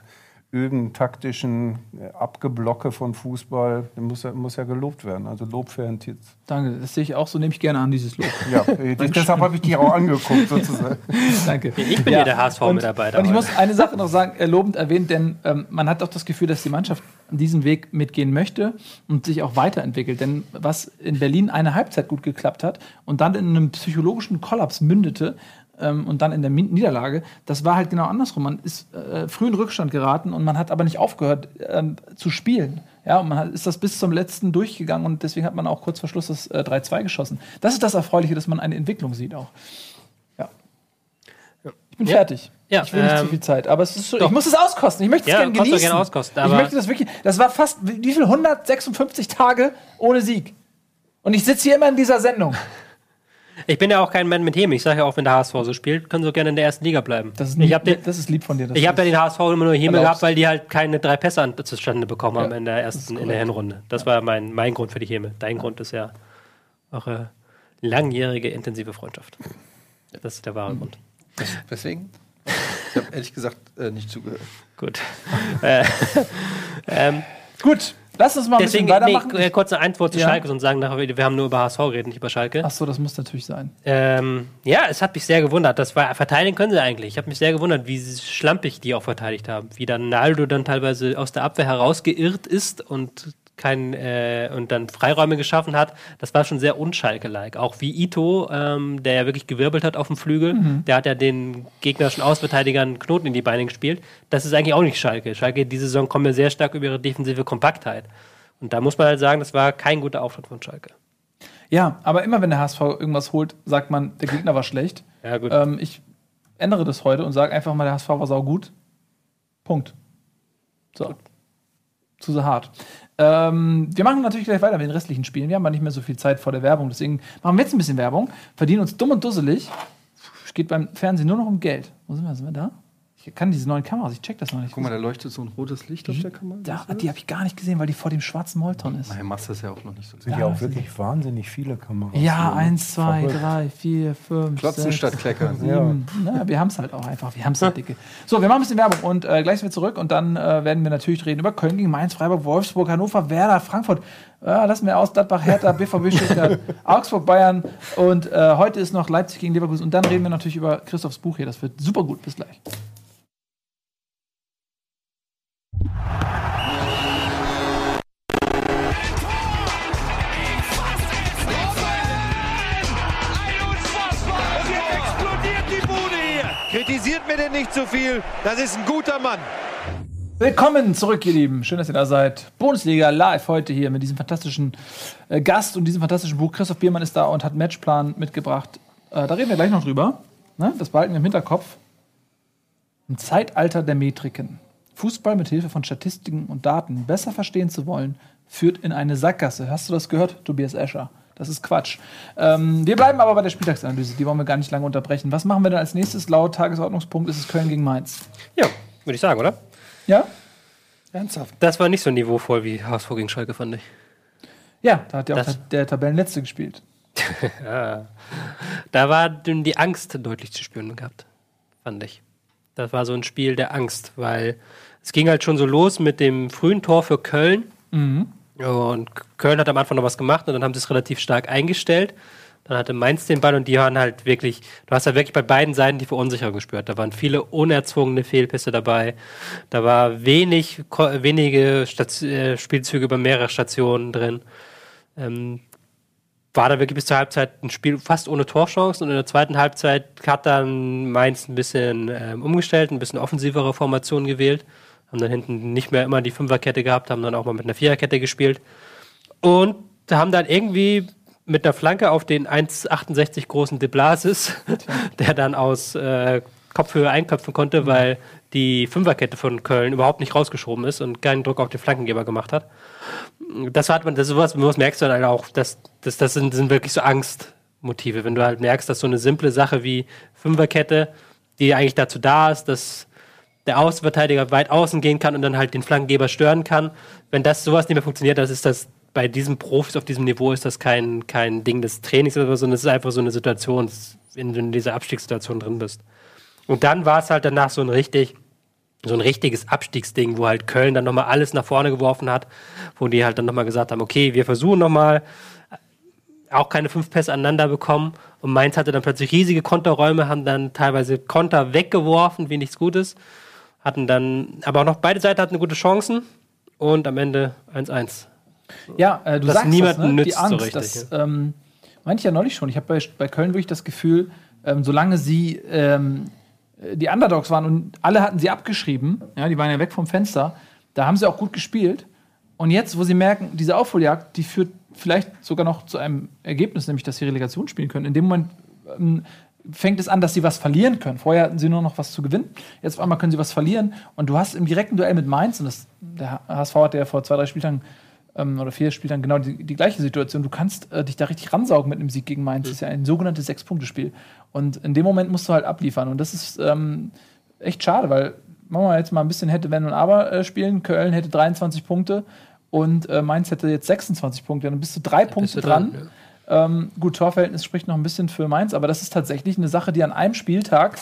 Üben, taktischen äh, Abgeblocke von Fußball, muss, ja- muss ja gelobt werden. Also Lob für Herrn Tietz. Danke, das sehe ich auch so, nehme ich gerne an, dieses Lob. Ja, äh, deshalb habe ich dich auch angeguckt, sozusagen. Danke. Ich bin ja der HSV-Mitarbeiter Und, und ich muss eine Sache noch sagen, äh, lobend erwähnt, denn ähm, man hat auch das Gefühl, dass die Mannschaft diesen Weg mitgehen möchte und sich auch weiterentwickelt. Denn was in Berlin eine Halbzeit gut geklappt hat und dann in einem psychologischen Kollaps mündete, ähm, und dann in der Niederlage, das war halt genau andersrum. Man ist äh, früh in Rückstand geraten und man hat aber nicht aufgehört ähm, zu spielen. Ja, und man hat, ist das bis zum letzten durchgegangen und deswegen hat man auch kurz vor Schluss das äh, 3-2 geschossen. Das ist das Erfreuliche, dass man eine Entwicklung sieht auch. Ja. Ich bin Ja. fertig. Ja, ich will nicht ähm, zu viel Zeit, aber es ist so, doch. ich muss es auskosten. Ich möchte es Ja, gerne genießen. gerne auskosten, ich möchte das wirklich. Das war fast wie wie viel 156 Tage ohne Sieg. Und ich sitze hier immer in dieser Sendung. Ich bin ja auch kein Mann mit Häme. Ich sage ja auch, wenn der HSV so spielt, können sie auch gerne in der ersten Liga bleiben. Das ist, ich lieb, habe den, das ist lieb von dir. ich du hab ja den HSV immer nur Häme gehabt, weil die halt keine drei Pässe an, zustande bekommen haben Ja, in der ersten, in der Hinrunde. Das war mein, mein Grund für die Häme. Dein Grund ist ja auch eine langjährige, intensive Freundschaft. Das ist der wahre Mhm. Grund. Weswegen? Ich habe ehrlich gesagt äh, nicht zugehört. Gut. äh, ähm, Gut, lass uns mal ein deswegen, bisschen nee, weitermachen. äh, kurze Antwort zu Ja. Schalke und sagen nachher, wir haben nur über HSV geredet, nicht über Schalke. Ach so, das muss natürlich sein. Ähm, ja, es hat mich sehr gewundert. Das war, verteidigen können sie eigentlich. Ich habe mich sehr gewundert, wie schlampig die auch verteidigt haben. Wie dann Naldo dann teilweise aus der Abwehr herausgeirrt ist und kein, äh, und dann Freiräume geschaffen hat. Das war schon sehr unschalke-like. Auch wie Ito, ähm, der ja wirklich gewirbelt hat auf dem Flügel. Der hat ja den gegnerischen Ausverteidigern Knoten in die Beine gespielt. Das ist eigentlich auch nicht Schalke. Schalke diese Saison kommen ja sehr stark über ihre defensive Kompaktheit. Und da muss man halt sagen, das war kein guter Auftritt von Schalke. Ja, aber immer wenn der HSV irgendwas holt, sagt man, der Gegner war schlecht. Ja, gut. Ähm, ich ändere das heute und sage einfach mal, der HSV war saugut. Punkt. So. Zu so hart. Ähm, wir machen natürlich gleich weiter mit den restlichen Spielen. Wir haben aber nicht mehr so viel Zeit vor der Werbung. Deswegen machen wir jetzt ein bisschen Werbung, verdienen uns dumm und dusselig. Es geht beim Fernsehen nur noch um Geld. Wo sind wir? Sind wir da? Ich kann diese neuen Kameras, ich check das noch nicht. Guck mal, da leuchtet so ein rotes Licht auf der Kamera. da, die habe ich gar nicht gesehen, weil die vor dem schwarzen Molton ist. Nein, machst das ja auch noch nicht so. sind ja auch wirklich wahnsinnig viele Kameras. Ja, hier, ne? eins, zwei, Verrückt. drei, vier, fünf, Klotzen sechs, statt Kleckern. sieben. Na, wir haben es halt auch einfach. Wir haben es halt dicke. So, wir machen ein bisschen Werbung und äh, gleich sind wir zurück und dann äh, werden wir natürlich reden über Köln gegen Mainz, Freiburg, Wolfsburg, Hannover, Werder, Frankfurt. Ja, lassen wir aus, Gladbach, Hertha, BVB, Stuttgart, Augsburg, Bayern und äh, heute ist noch Leipzig gegen Leverkusen und dann reden wir natürlich über Christophs Buch hier. Das wird super gut. Bis gleich. Denn nicht zu viel. Das ist ein guter Mann. Willkommen zurück, ihr Lieben. Schön, dass ihr da seid. Bundesliga live heute hier mit diesem fantastischen äh, Gast und diesem fantastischen Buch. Christoph Biermann ist da und hat Matchplan mitgebracht. Äh, da reden wir gleich noch drüber. Ne? Das behalten wir im Hinterkopf. Im Zeitalter der Metriken. Fußball mit Hilfe von Statistiken und Daten besser verstehen zu wollen, führt in eine Sackgasse. Hast du das gehört, Tobias Escher? Das ist Quatsch. Ähm, wir bleiben aber bei der Spieltagsanalyse. Die wollen wir gar nicht lange unterbrechen. Was machen wir denn als nächstes? Laut Tagesordnungspunkt ist es Köln gegen Mainz. Ja, würde ich sagen, oder? Ja? Ernsthaft? Das war nicht so niveauvoll wie HSV gegen Schalke, fand ich. Ja, da hat ja auch Das- der, Tabellenletzte gespielt. Da war die Angst deutlich zu spüren gehabt, fand ich. Das war so ein Spiel der Angst, weil es ging halt schon so los mit dem frühen Tor für Köln. Und Köln hat am Anfang noch was gemacht und dann haben sie es relativ stark eingestellt. Dann hatte Mainz den Ball und die waren halt wirklich, du hast ja wirklich bei beiden Seiten die Verunsicherung gespürt. Da waren viele unerzwungene Fehlpässe dabei. Da war wenig, wenige Stat äh, Spielzüge über mehrere Stationen drin. Ähm, war da wirklich bis zur Halbzeit ein Spiel fast ohne Torchancen und in der zweiten Halbzeit hat dann Mainz ein bisschen ähm, umgestellt, ein bisschen offensivere Formationen gewählt, haben dann hinten nicht mehr immer die Fünferkette gehabt, haben dann auch mal mit einer Viererkette gespielt. Und haben dann irgendwie mit einer Flanke auf den 1,68 großen De Blasis, der dann aus äh, Kopfhöhe einköpfen konnte, weil die Fünferkette von Köln überhaupt nicht rausgeschoben ist und keinen Druck auf den Flankengeber gemacht hat. Das hat man, das sowas, sowas merkst du dann halt auch, dass, dass das sind, sind wirklich so Angstmotive, wenn du halt merkst, dass so eine simple Sache wie Fünferkette, die eigentlich dazu da ist, dass der Außenverteidiger weit außen gehen kann und dann halt den Flankengeber stören kann. Wenn das sowas nicht mehr funktioniert, das ist das bei diesen Profis auf diesem Niveau ist das kein, kein Ding des Trainings oder so, sondern es ist einfach so eine Situation, wenn du in dieser Abstiegssituation drin bist. Und dann war es halt danach so ein richtig, so ein richtiges Abstiegsding, wo halt Köln dann nochmal alles nach vorne geworfen hat, wo die halt dann nochmal gesagt haben, okay, wir versuchen nochmal, auch keine fünf Pässe aneinander bekommen. Und Mainz hatte dann plötzlich riesige Konterräume, haben dann teilweise Konter weggeworfen, wie nichts Gutes. Hatten dann, aber auch noch beide Seiten hatten gute Chancen. Und am Ende 1-1. Ja, äh, du Das sagst niemanden das, ne? nützt die so Angst. richtig, das ähm, meinte ich ja neulich schon. Ich habe bei, bei Köln wirklich das Gefühl, ähm, solange sie ähm, die Underdogs waren und alle hatten sie abgeschrieben, ja, die waren ja weg vom Fenster, da haben sie auch gut gespielt. Und jetzt, wo sie merken, diese Aufholjagd, die führt vielleicht sogar noch zu einem Ergebnis, nämlich dass sie Relegation spielen können. In dem Moment ähm, fängt es an, dass sie was verlieren können. Vorher hatten sie nur noch was zu gewinnen. Jetzt auf einmal können sie was verlieren. Und du hast im direkten Duell mit Mainz, und das, der HSV hat ja vor zwei, drei Spieltagen ähm, oder vier Spieltagen genau die, die gleiche Situation. Du kannst äh, dich da richtig ransaugen mit einem Sieg gegen Mainz. Das ist ja ein sogenanntes Sechs-Punkte-Spiel. Und in dem Moment musst du halt abliefern. Und das ist ähm, echt schade, weil machen wir jetzt mal ein bisschen hätte, wenn und aber äh, spielen. Köln hätte 23 Punkte und äh, Mainz hätte jetzt 26 Punkte. Dann bist du drei Punkte du dran. dran, Ähm, gut, Torverhältnis spricht noch ein bisschen für Mainz, aber das ist tatsächlich eine Sache, die an einem Spieltag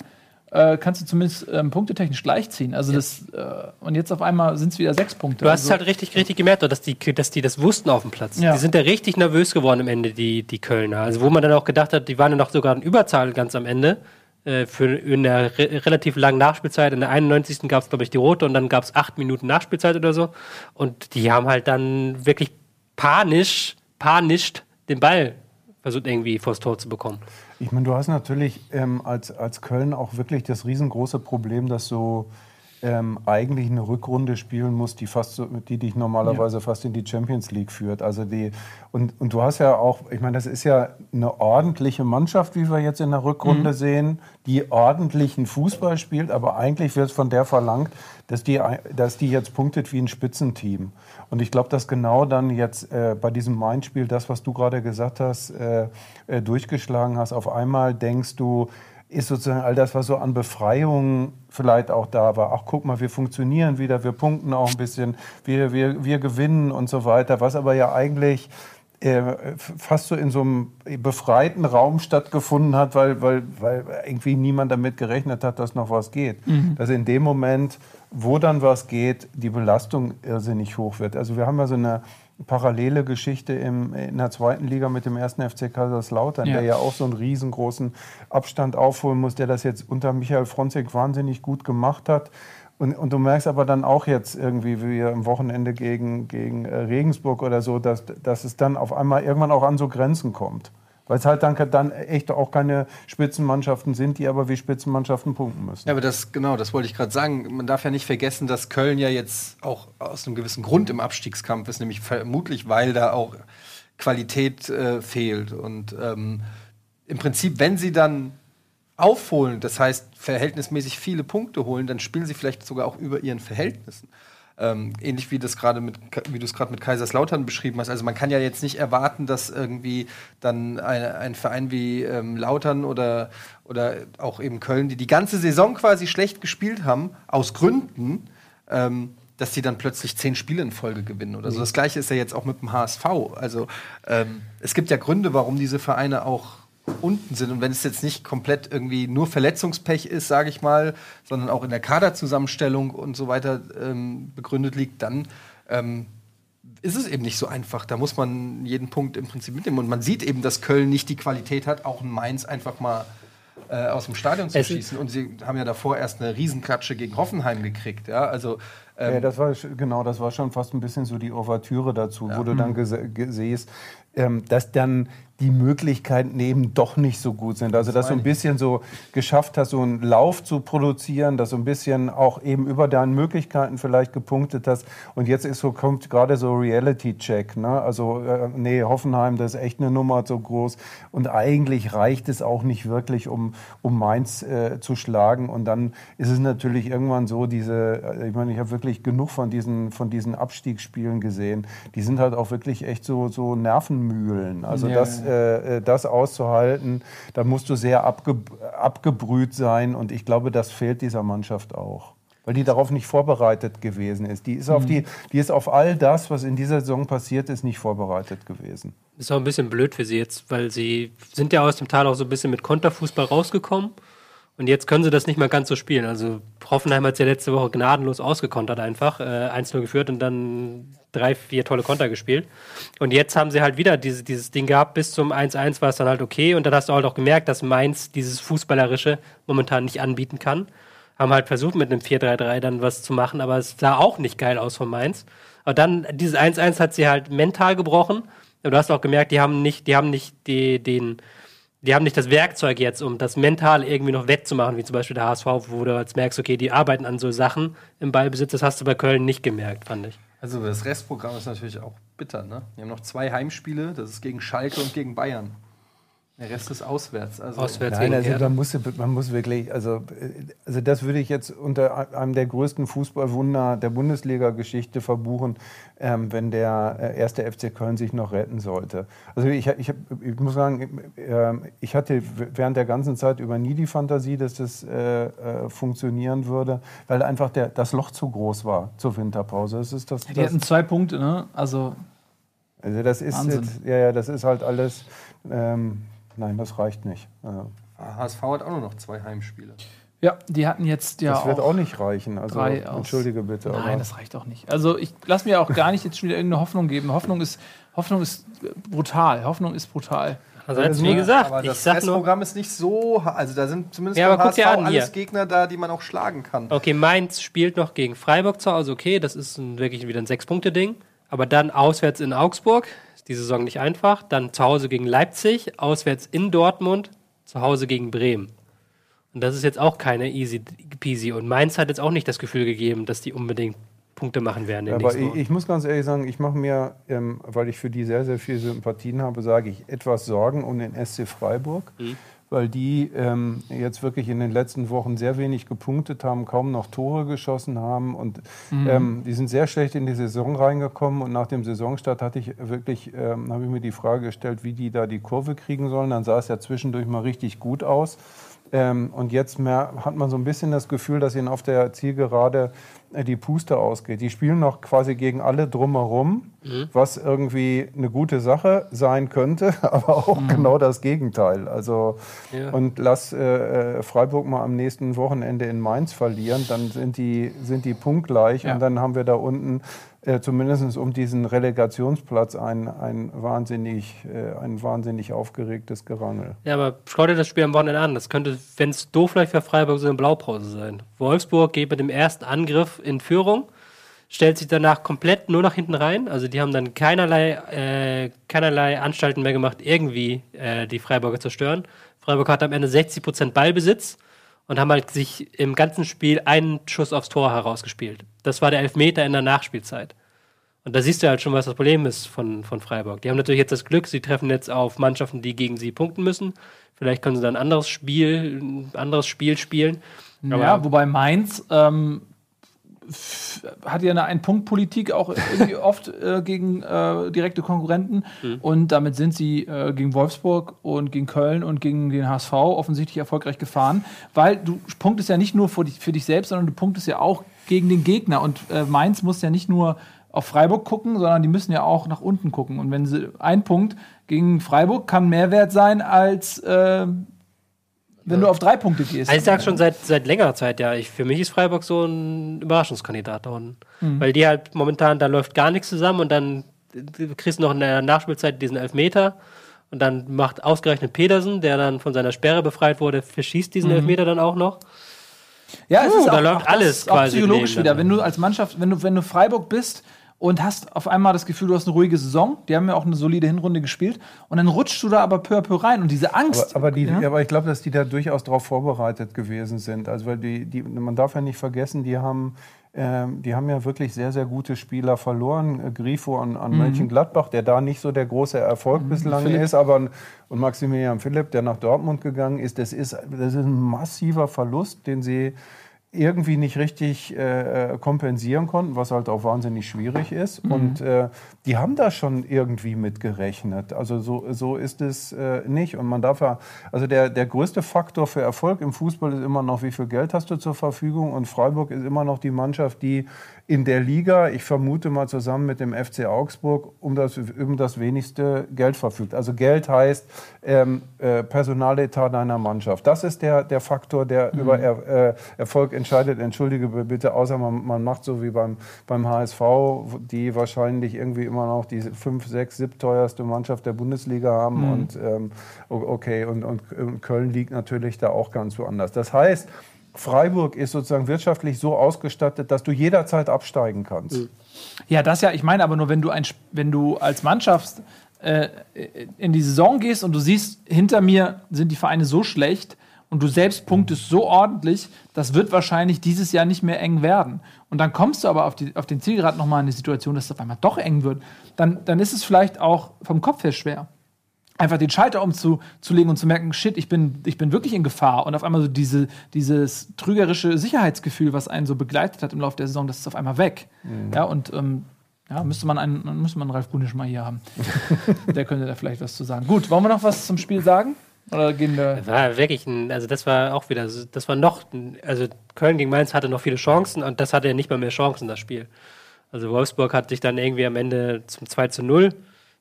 äh, kannst du zumindest ähm, punktetechnisch gleichziehen. Also das, äh, und jetzt auf einmal sind es wieder sechs Punkte. Du hast es also, halt richtig, richtig gemerkt, dass die, dass die das wussten auf dem Platz. Ja. Die sind ja richtig nervös geworden am Ende, die, die Kölner. Also wo man dann auch gedacht hat, die waren ja noch sogar in Überzahl ganz am Ende. Äh, für in der re relativ langen Nachspielzeit. In der 91. gab es, glaube ich, die rote und dann gab es acht Minuten Nachspielzeit oder so. Und die haben halt dann wirklich panisch, panisch den Ball versucht irgendwie vors Tor zu bekommen. Ich meine, du hast natürlich ähm, als, als Köln auch wirklich das riesengroße Problem, dass du ähm, eigentlich eine Rückrunde spielen musst, die, fast so, die dich normalerweise fast in die Champions League führt. Also die, und, und du hast ja auch, ich meine, das ist ja eine ordentliche Mannschaft, wie wir jetzt in der Rückrunde sehen, die ordentlichen Fußball spielt, aber eigentlich wird von der verlangt, dass die, dass die jetzt punktet wie ein Spitzenteam. Und ich glaube, dass genau dann jetzt äh, bei diesem Main-Spiel das, was du gerade gesagt hast, äh, äh, durchgeschlagen hast. Auf einmal denkst du, ist sozusagen all das, was so an Befreiung vielleicht auch da war. Ach, guck mal, wir funktionieren wieder, wir punkten auch ein bisschen, wir, wir, wir gewinnen und so weiter. Was aber ja eigentlich äh, fast so in so einem befreiten Raum stattgefunden hat, weil, weil, weil irgendwie niemand damit gerechnet hat, dass noch was geht. Dass in dem Moment, wo dann was geht, die Belastung irrsinnig hoch wird. Also wir haben ja so eine parallele Geschichte im, in der zweiten Liga mit dem ersten FC Kaiserslautern, Ja. der ja auch so einen riesengroßen Abstand aufholen muss, der das jetzt unter Michael Fronzek wahnsinnig gut gemacht hat. Und, und du merkst aber dann auch jetzt irgendwie, wie wir am Wochenende gegen, gegen äh, Regensburg oder so, dass, dass es dann auf einmal irgendwann auch an so Grenzen kommt. Weil es halt dann, dann echt auch keine Spitzenmannschaften sind, die aber wie Spitzenmannschaften punkten müssen. Ja, aber das, genau, das wollte ich gerade sagen. Man darf ja nicht vergessen, dass Köln ja jetzt auch aus einem gewissen Grund im Abstiegskampf ist, nämlich vermutlich, weil da auch Qualität äh, fehlt. Und ähm, im Prinzip, wenn sie dann aufholen, das heißt verhältnismäßig viele Punkte holen, dann spielen sie vielleicht sogar auch über ihren Verhältnissen. Ähm, ähnlich wie das gerade mit, wie du es gerade mit Kaiserslautern beschrieben hast. Also man kann ja jetzt nicht erwarten, dass irgendwie dann eine, ein Verein wie ähm, Lautern oder, oder auch eben Köln, die die ganze Saison quasi schlecht gespielt haben, aus Gründen, ähm, dass die dann plötzlich zehn Spiele in Folge gewinnen oder so. Das gleiche ist ja jetzt auch mit dem HSV. Also ähm, es gibt ja Gründe, warum diese Vereine auch unten sind. Und wenn es jetzt nicht komplett irgendwie nur Verletzungspech ist, sage ich mal, sondern auch in der Kaderzusammenstellung und so weiter ähm, begründet liegt, dann ähm, ist es eben nicht so einfach. Da muss man jeden Punkt im Prinzip mitnehmen. Und man sieht eben, dass Köln nicht die Qualität hat, auch ein Mainz einfach mal äh, aus dem Stadion zu Es schießen. Und sie haben ja davor erst eine Riesenklatsche gegen Hoffenheim gekriegt. Ja, also ähm, Ja, das war genau, das war schon fast ein bisschen so die Ouvertüre dazu, wo du dann siehst, ähm, dass dann die Möglichkeiten eben doch nicht so gut sind. Also dass du ein bisschen so geschafft hast, so einen Lauf zu produzieren, dass du ein bisschen auch eben über deinen Möglichkeiten vielleicht gepunktet hast. Und jetzt ist so, kommt gerade so Reality-Check. Ne? Also äh, nee, Hoffenheim, das ist echt eine Nummer so groß. Und eigentlich reicht es auch nicht wirklich, um, um Mainz äh, zu schlagen. Und dann ist es natürlich irgendwann so, diese, äh, ich meine, ich habe wirklich genug von diesen, von diesen Abstiegsspielen gesehen. Die sind halt auch wirklich echt so, so Nervenmühlen. Also Ja, das, äh, äh, das auszuhalten, da musst du sehr abge abgebrüht sein. Und ich glaube, das fehlt dieser Mannschaft auch. Weil die darauf nicht vorbereitet gewesen ist. Die ist, auf die, die ist auf all das, was in dieser Saison passiert ist, nicht vorbereitet gewesen. Ist auch ein bisschen blöd für sie jetzt, weil sie sind ja aus dem Tal auch so ein bisschen mit Konterfußball rausgekommen. Und jetzt können sie das nicht mehr ganz so spielen. Also Hoffenheim hat es ja letzte Woche gnadenlos ausgekontert einfach. Äh, 1-0 geführt und dann drei, vier tolle Konter gespielt. Und jetzt haben sie halt wieder diese, dieses Ding gehabt. Bis zum 1-1 war es dann halt okay. Und dann hast du halt auch gemerkt, dass Mainz dieses Fußballerische momentan nicht anbieten kann. Haben halt versucht, mit einem 4-3-3 dann was zu machen, aber es sah auch nicht geil aus von Mainz. Aber dann, dieses 1-1 hat sie halt mental gebrochen. Aber du hast auch gemerkt, die haben nicht, die haben nicht die, den, die haben nicht das Werkzeug jetzt, um das mental irgendwie noch wettzumachen, wie zum Beispiel der HSV, wo du jetzt merkst, okay, die arbeiten an so Sachen im Ballbesitz. Das hast du bei Köln nicht gemerkt, fand ich. Also das Restprogramm ist natürlich auch bitter, ne? Wir haben noch zwei Heimspiele, das ist gegen Schalke und gegen Bayern. Der Rest ist auswärts. Also Auswärts Nein, also man muss, man muss wirklich, also, also das würde ich jetzt unter einem der größten Fußballwunder der Bundesliga-Geschichte verbuchen, ähm, wenn der äh, erste FC Köln sich noch retten sollte. Also ich, ich, ich muss sagen, ähm, ich hatte während der ganzen Zeit über nie die Fantasie, dass das äh, äh, funktionieren würde, weil einfach der, das Loch zu groß war zur Winterpause. Das ist das, Die das hatten zwei Punkte, ne? Also, also das ist jetzt, ja, ja, das ist halt alles. Ähm, nein, das reicht nicht. HSV hat auch nur noch zwei Heimspiele. ja, die hatten jetzt ja das wird auch auch nicht reichen. Also drei aus- entschuldige bitte. Nein, aber- das reicht auch nicht. Also ich lasse mir auch gar nicht jetzt schon wieder irgendeine Hoffnung geben. Hoffnung ist, Hoffnung ist brutal. Hoffnung ist brutal. Also, wie gesagt, aber ich das sag nur, Restprogramm ist nicht so, also da sind zumindest Ja, aber HSV an, alles hier. Gegner da, die man auch schlagen kann. okay, Mainz spielt noch gegen Freiburg zu Hause, okay, das ist ein, wirklich wieder ein Sechs-Punkte-Ding. Aber dann auswärts in Augsburg, die Saison nicht einfach. Dann zu Hause gegen Leipzig, auswärts in Dortmund, zu Hause gegen Bremen. Und das ist jetzt auch keine easy peasy. Und Mainz hat jetzt auch nicht das Gefühl gegeben, dass die unbedingt Punkte machen werden. In Aber ich, ich muss ganz ehrlich sagen, ich mache mir, ähm, weil ich für die sehr, sehr viel Sympathien habe, sage ich etwas Sorgen um den SC Freiburg, Mhm. Weil die ähm, jetzt wirklich in den letzten Wochen sehr wenig gepunktet haben, kaum noch Tore geschossen haben und ähm, die sind sehr schlecht in die Saison reingekommen und nach dem Saisonstart hatte ich wirklich, ähm, habe ich mir die Frage gestellt, wie die da die Kurve kriegen sollen. Dann sah es ja zwischendurch mal richtig gut aus. Ähm, und jetzt mehr, hat man so ein bisschen das Gefühl, dass ihnen auf der Zielgerade äh, die Puste ausgeht. Die spielen noch quasi gegen alle drumherum, was irgendwie eine gute Sache sein könnte, aber auch genau das Gegenteil. Also Ja. und lass äh, äh, Freiburg mal am nächsten Wochenende in Mainz verlieren, dann sind die, sind die punktgleich Ja. und dann haben wir da unten äh, zumindest um diesen Relegationsplatz ein, ein, wahnsinnig, äh, ein wahnsinnig aufgeregtes Gerangel. Ja, aber schau dir das Spiel am Wochenende an. Das könnte, wenn es doof läuft für Freiburg, so eine Blaupause sein. Wolfsburg geht mit dem ersten Angriff in Führung, stellt sich danach komplett nur nach hinten rein. Also die haben dann keinerlei, äh, keinerlei Anstalten mehr gemacht, irgendwie äh, die Freiburger zu stören. Freiburg hat am Ende 60% Ballbesitz und haben halt sich im ganzen Spiel einen Schuss aufs Tor herausgespielt. Das war der Elfmeter in der Nachspielzeit. Und da siehst du halt schon, was das Problem ist von, von Freiburg. Die haben natürlich jetzt das Glück, sie treffen jetzt auf Mannschaften, die gegen sie punkten müssen. Vielleicht können sie dann ein anderes Spiel, ein anderes Spiel spielen. ja, wobei Mainz ähm, hat ja eine Ein-Punkt-Politik auch irgendwie oft äh, gegen äh, direkte Konkurrenten. Und damit sind sie äh, gegen Wolfsburg und gegen Köln und gegen den HSV offensichtlich erfolgreich gefahren. Weil du punktest ja nicht nur für dich, für dich selbst, sondern du punktest ja auch gegen den Gegner. Und äh, Mainz muss ja nicht nur auf Freiburg gucken, sondern die müssen ja auch nach unten gucken. Und wenn sie ein Punkt gegen Freiburg kann mehr wert sein, als wenn du auf drei Punkte gehst. Also ich sag schon seit, seit längerer Zeit, ja. Ich, für mich ist Freiburg so ein Überraschungskandidat da unten. Weil die halt momentan, da läuft gar nichts zusammen und dann äh, kriegst du noch in der Nachspielzeit diesen Elfmeter und dann macht ausgerechnet Petersen, der dann von seiner Sperre befreit wurde, verschießt diesen Elfmeter dann auch noch. Ja, es Uh, ist da auch, läuft auch das alles ist auch quasi psychologisch wieder. Wenn du als Mannschaft, wenn du, wenn du Freiburg bist und hast auf einmal das Gefühl, du hast eine ruhige Saison. Die haben ja auch eine solide Hinrunde gespielt. Und dann rutschst du da aber peu à peu rein. Und diese Angst. Aber, aber, die, ja? aber ich glaube, dass die da durchaus darauf vorbereitet gewesen sind. Also weil die, die, man darf ja nicht vergessen, die haben, ähm, die haben ja wirklich sehr, sehr gute Spieler verloren. Äh, Grifo an, an Mönchengladbach, der da nicht so der große Erfolg bislang Philipp. ist, aber und Maximilian Philipp, der nach Dortmund gegangen ist, das ist, das ist ein massiver Verlust, den sie irgendwie nicht richtig äh, kompensieren konnten, was halt auch wahnsinnig schwierig ist. Und äh, die haben da schon irgendwie mit gerechnet. Also so, so ist es äh, nicht. Und man darf ja, also der, der größte Faktor für Erfolg im Fußball ist immer noch, wie viel Geld hast du zur Verfügung. Und Freiburg ist immer noch die Mannschaft, die in der Liga, ich vermute mal zusammen mit dem FC Augsburg, um das, um das wenigste Geld verfügt. Also Geld heißt ähm, äh, Personaletat deiner Mannschaft. Das ist der, der Faktor, der über er, äh, Erfolg entscheidet. Entschuldige bitte, außer man, man macht so wie beim, beim HSV, die wahrscheinlich irgendwie immer noch die fünf, sechs, sieb teuerste Mannschaft der Bundesliga haben. Und ähm, okay, und, und, und Köln liegt natürlich da auch ganz woanders. Das heißt, Freiburg ist sozusagen wirtschaftlich so ausgestattet, dass du jederzeit absteigen kannst. Ja, das ja, ich meine aber nur, wenn du, ein, wenn du als Mannschaft äh, in die Saison gehst und du siehst, hinter mir sind die Vereine so schlecht und du selbst punktest so ordentlich, das wird wahrscheinlich dieses Jahr nicht mehr eng werden. Und dann kommst du aber auf, die, auf den Zielgerad nochmal in eine Situation, dass es auf einmal doch eng wird. Dann, dann ist es vielleicht auch vom Kopf her schwer. Einfach den Schalter umzulegen und zu merken, shit, ich bin, ich bin wirklich in Gefahr. Und auf einmal so diese, dieses trügerische Sicherheitsgefühl, was einen so begleitet hat im Laufe der Saison, das ist auf einmal weg. Ja, und ähm, ja, müsste man einen, müsste man Ralf Brunisch mal hier haben. Der könnte da vielleicht was zu sagen. Gut, wollen wir noch was zum Spiel sagen? Oder gehen wir. Das war wirklich ein, also das war auch wieder, das war noch, ein- also Köln gegen Mainz hatte noch viele Chancen und das hatte ja nicht mal mehr Chancen, das Spiel. Also Wolfsburg hat sich dann irgendwie am Ende zum 2 zu 0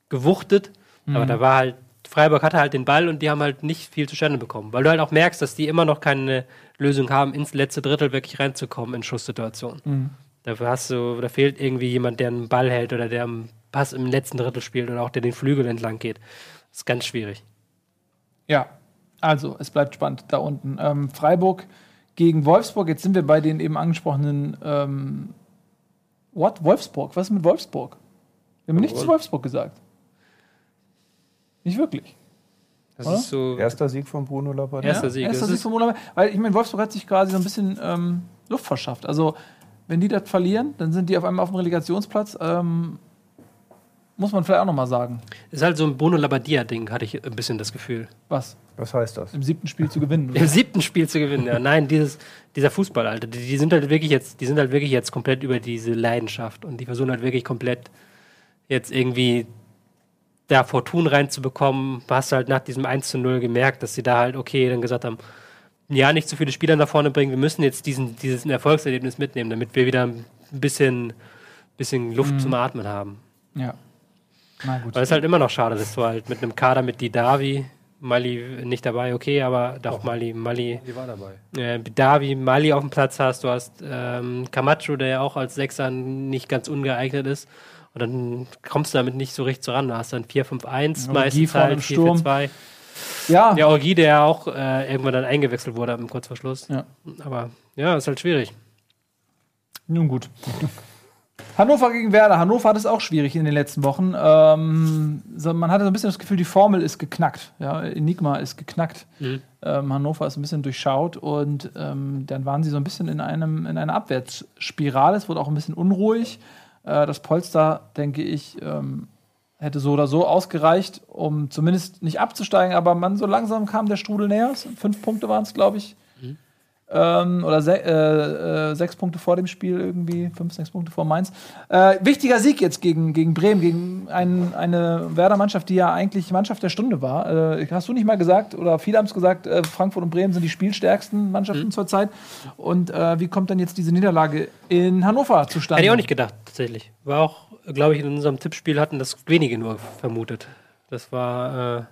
gewuchtet, aber da war halt, Freiburg hatte halt den Ball und die haben halt nicht viel zustande bekommen, weil du halt auch merkst, dass die immer noch keine Lösung haben, ins letzte Drittel wirklich reinzukommen in Schusssituationen. Dafür hast du, da fehlt irgendwie jemand, der einen Ball hält oder der am Pass im letzten Drittel spielt oder auch der den Flügel entlang geht. Das ist ganz schwierig. Ja, also, es bleibt spannend da unten. Ähm, Freiburg gegen Wolfsburg. Jetzt sind wir bei den eben angesprochenen. Ähm, what? Wolfsburg? Was ist mit Wolfsburg? Wir haben nichts zu Wolfsburg gesagt. Nicht wirklich. Das Oder? ist so. Erster Sieg von Bruno Labbadia. Erster Sieg. Erster Sieg von Mola, weil ich meine, Wolfsburg hat sich quasi so ein bisschen ähm, Luft verschafft. Also, wenn die das verlieren, dann sind die auf einmal auf dem Relegationsplatz. Ähm, muss man vielleicht auch noch mal sagen. Ist halt so ein Bruno Labbadia-Ding, hatte ich ein bisschen das Gefühl. Was? Was heißt das? Im siebten Spiel zu gewinnen. Im siebten Spiel zu gewinnen, ja. Nein, dieses, dieser Fußball, Alter, die, die sind halt wirklich jetzt, die sind halt wirklich jetzt komplett über diese Leidenschaft und die versuchen halt wirklich komplett jetzt irgendwie da Fortun reinzubekommen. Du hast halt nach diesem 1 zu 0 gemerkt, dass sie da halt, okay, dann gesagt haben, ja, nicht zu viele Spieler nach vorne bringen, wir müssen jetzt diesen, dieses Erfolgserlebnis mitnehmen, damit wir wieder ein bisschen, bisschen Luft zum Atmen haben. Ja. Na gut. Aber es ist halt immer noch schade, dass du halt mit einem Kader mit Didavi, Mali nicht dabei, okay, aber doch Mali, Mali, Die war dabei. äh, Davi, Mali auf dem Platz hast. Du hast ähm, Camacho, der ja auch als Sechser nicht ganz ungeeignet ist. Und dann kommst du damit nicht so richtig ran. Du hast dann 4-5-1 Origi meistens halt, im Sturm. 4-4-2. ja, Ja, Orgi, der ja auch äh, irgendwann dann eingewechselt wurde im Kurzverschluss. Ja. Aber ja, ist halt schwierig. Nun gut. Hannover gegen Werder. Hannover hat es auch schwierig in den letzten Wochen. Ähm, so, man hatte so ein bisschen das Gefühl, die Formel ist geknackt. Ja, Enigma ist geknackt. Mhm. Ähm, Hannover ist ein bisschen durchschaut und ähm, dann waren sie so ein bisschen in, einem, in einer Abwärtsspirale. Es wurde auch ein bisschen unruhig. Äh, das Polster, denke ich, ähm, hätte so oder so ausgereicht, um zumindest nicht abzusteigen, aber man so langsam kam der Strudel näher. Fünf Punkte waren es, glaube ich. Ähm, oder se äh, äh, sechs Punkte vor dem Spiel irgendwie, fünf, sechs Punkte vor Mainz. Äh, wichtiger Sieg jetzt gegen, gegen Bremen, gegen ein, eine Werder-Mannschaft, die ja eigentlich Mannschaft der Stunde war. Äh, hast du nicht mal gesagt, oder viele haben es gesagt, äh, Frankfurt und Bremen sind die spielstärksten Mannschaften zurzeit. Und äh, wie kommt dann jetzt diese Niederlage in Hannover zustande? Hätte ich auch nicht gedacht, tatsächlich. War auch, glaube ich, in unserem Tippspiel hatten das wenige nur vermutet. Das war.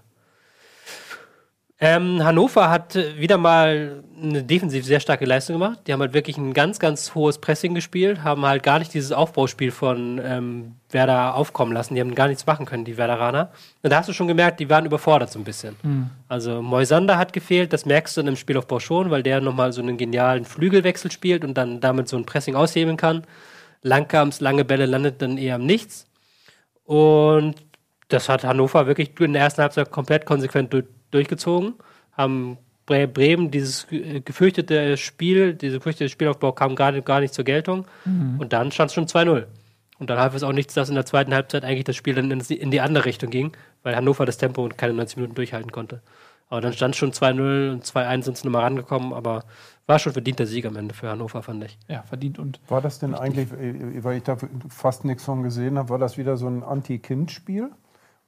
Äh ähm, Hannover hat äh, wieder mal eine defensiv sehr starke Leistung gemacht. Die haben halt wirklich ein ganz, ganz hohes Pressing gespielt, haben halt gar nicht dieses Aufbauspiel von ähm, Werder aufkommen lassen. Die haben gar nichts machen können, die Werderaner. Und da hast du schon gemerkt, die waren überfordert so ein bisschen. Also Moisander hat gefehlt, das merkst du in dem Spielaufbau schon, weil der nochmal so einen genialen Flügelwechsel spielt und dann damit so ein Pressing aushebeln kann. Langkamps, lange Bälle landet dann eher am Nichts. Und das hat Hannover wirklich in der ersten Halbzeit komplett konsequent durchgezogen. Haben Bre Bremen dieses ge- gefürchtete Spiel, diese gefürchtete Spielaufbau kam gar, gar nicht zur Geltung. Und dann stand es schon 2-0. Und dann half es auch nichts, dass in der zweiten Halbzeit eigentlich das Spiel dann in, in die andere Richtung ging, weil Hannover das Tempo und keine 90 Minuten durchhalten konnte. Aber dann stand schon 2-0 und 2-1 sind sie nochmal rangekommen, aber war schon verdienter Sieg am Ende für Hannover, fand ich. Ja, verdient und War das denn eigentlich, äh, weil ich da fast nichts von gesehen habe, war das wieder so ein Anti-Kind-Spiel?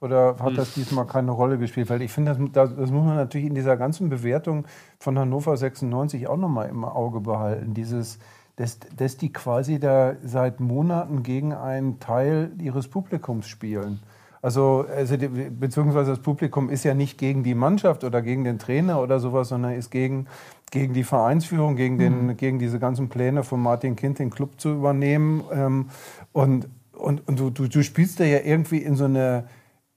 Oder hat das diesmal keine Rolle gespielt? Weil ich finde, das, das, muss man natürlich in dieser ganzen Bewertung von Hannover 96 auch nochmal im Auge behalten. Dieses, dass, dass die quasi da seit Monaten gegen einen Teil ihres Publikums spielen. Also, also die, beziehungsweise das Publikum ist ja nicht gegen die Mannschaft oder gegen den Trainer oder sowas, sondern ist gegen, gegen die Vereinsführung, gegen, den, gegen diese ganzen Pläne von Martin Kind, den Club zu übernehmen. Ähm, und und, und du, du, du spielst da ja irgendwie in so eine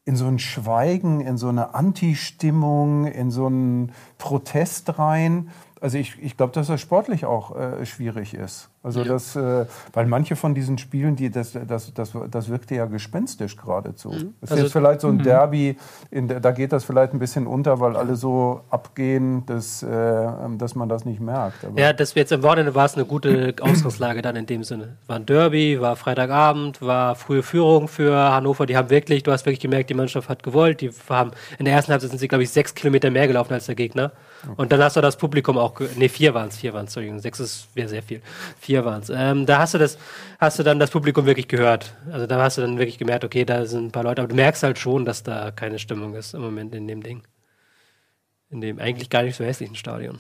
in so ein Schweigen, in so eine Anti-Stimmung, in so einen Protest rein. Also ich, ich glaube, dass das sportlich auch äh, schwierig ist. Also das, äh, weil manche von diesen Spielen, die das, das, das, das wirkte ja gespenstisch geradezu. Das ist Also- jetzt vielleicht so ein Derby, in der, da geht das vielleicht ein bisschen unter, weil alle so abgehen, dass, äh, dass man das nicht merkt. Aber Ja, das jetzt am Wochenende war es eine gute Ausgangslage dann in dem Sinne. War ein Derby, war Freitagabend, war frühe Führung für Hannover. Die haben wirklich, du hast wirklich gemerkt, die Mannschaft hat gewollt. Die haben in der ersten Halbzeit sind sie, glaube ich, sechs Kilometer mehr gelaufen als der Gegner. Und dann hast du das Publikum auch, nee, vier waren es, vier waren es, Entschuldigung, sechs ist wäre sehr viel. Vier waren es. Ähm, da hast du das, hast du dann das Publikum wirklich gehört. Also da hast du dann wirklich gemerkt, okay, da sind ein paar Leute, aber du merkst halt schon, dass da keine Stimmung ist im Moment in dem Ding. In dem eigentlich gar nicht so hässlichen Stadion.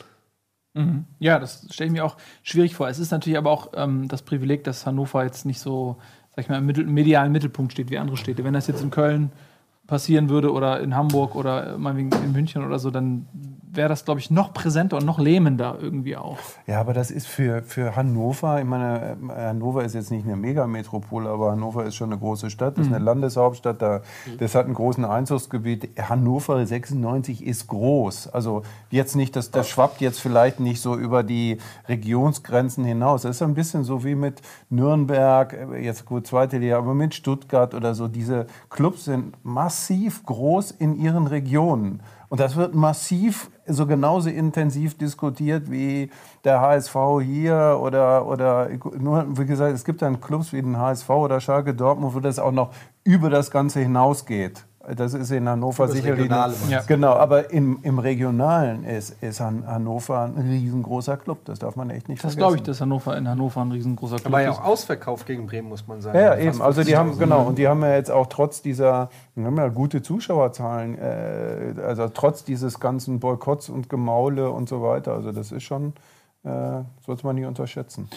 Ja, das stelle ich mir auch schwierig vor. Es ist natürlich aber auch ähm, das Privileg, dass Hannover jetzt nicht so, sag ich mal, im medialen Mittelpunkt steht wie andere Städte. Wenn das jetzt in Köln passieren würde oder in Hamburg oder äh, meinetwegen in München oder so, dann wäre das, glaube ich, noch präsenter und noch lähmender irgendwie auch. Ja, aber das ist für, für Hannover, ich meine, äh, Hannover ist jetzt nicht eine Megametropole, aber Hannover ist schon eine große Stadt, das ist eine Landeshauptstadt, da, das hat ein großes Einzugsgebiet. Hannover 96 ist groß. Also jetzt nicht, das, das schwappt jetzt vielleicht nicht so über die Regionsgrenzen hinaus. Das ist ein bisschen so wie mit Nürnberg, äh, jetzt gut zweite Liga, aber mit Stuttgart oder so. Diese Clubs sind massiv groß in ihren Regionen. Und das wird massiv, so genauso intensiv diskutiert wie der HSV hier oder, oder nur, wie gesagt, es gibt dann Clubs wie den HSV oder Schalke Dortmund, wo das auch noch über das Ganze hinausgeht. Das ist in Hannover das sicherlich. Regionale, Ja. Genau, aber im, im Regionalen ist, ist Han- Hannover ein riesengroßer Club. Das darf man echt nicht Das vergessen. glaube ich, dass Hannover in Hannover ein riesengroßer Club Aber ja ist. auch ausverkauft gegen Bremen, muss man sagen. Ja, ja, eben. Also die haben 50.000. genau und die haben ja jetzt auch trotz dieser, die haben ja gute Zuschauerzahlen, äh, also trotz dieses ganzen Boykotts und Gemaule und so weiter. Also das ist schon, äh, sollte man nicht unterschätzen.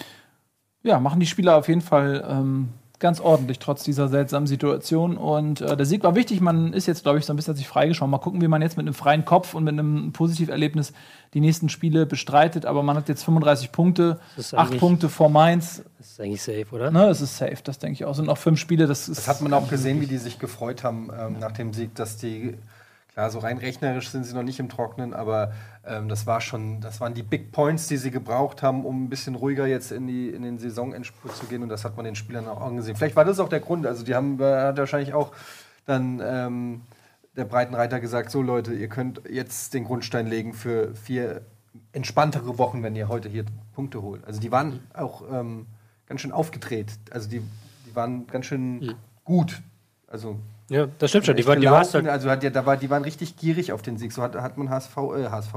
ja, machen die Spieler auf jeden Fall ähm, ganz ordentlich, trotz dieser seltsamen Situation. Und äh, der Sieg war wichtig. Man ist jetzt, glaube ich, so ein bisschen hat sich freigeschaut. Mal gucken, wie man jetzt mit einem freien Kopf und mit einem Positiverlebnis die nächsten Spiele bestreitet. Aber man hat jetzt 35 Punkte, Das ist 8 eigentlich- Punkte vor Mainz. Das ist eigentlich safe, oder? Ne, es ist safe, das denke ich auch. Sind noch fünf Spiele. Das, ist, Das hat man auch gesehen, wie die sich gefreut haben ähm, nach dem Sieg, dass die, klar, so rein rechnerisch sind sie noch nicht im Trocknen, aber ähm, das war schon, das waren die Big Points, die sie gebraucht haben, um ein bisschen ruhiger jetzt in, die, in den Saisonendspurt zu gehen und das hat man den Spielern auch angesehen. Vielleicht war das auch der Grund, also die haben, äh, hat wahrscheinlich auch dann ähm, der Breitenreiter gesagt, so Leute, ihr könnt jetzt den Grundstein legen für vier entspanntere Wochen, wenn ihr heute hier Punkte holt. Also die waren auch ähm, ganz schön aufgedreht, also die, die waren ganz schön gut. Also Ja, das stimmt schon. Die, waren, die gelaufen. halt, also hat ja, da war, die waren richtig gierig auf den Sieg. So hat, hat man HSV, äh, HSV,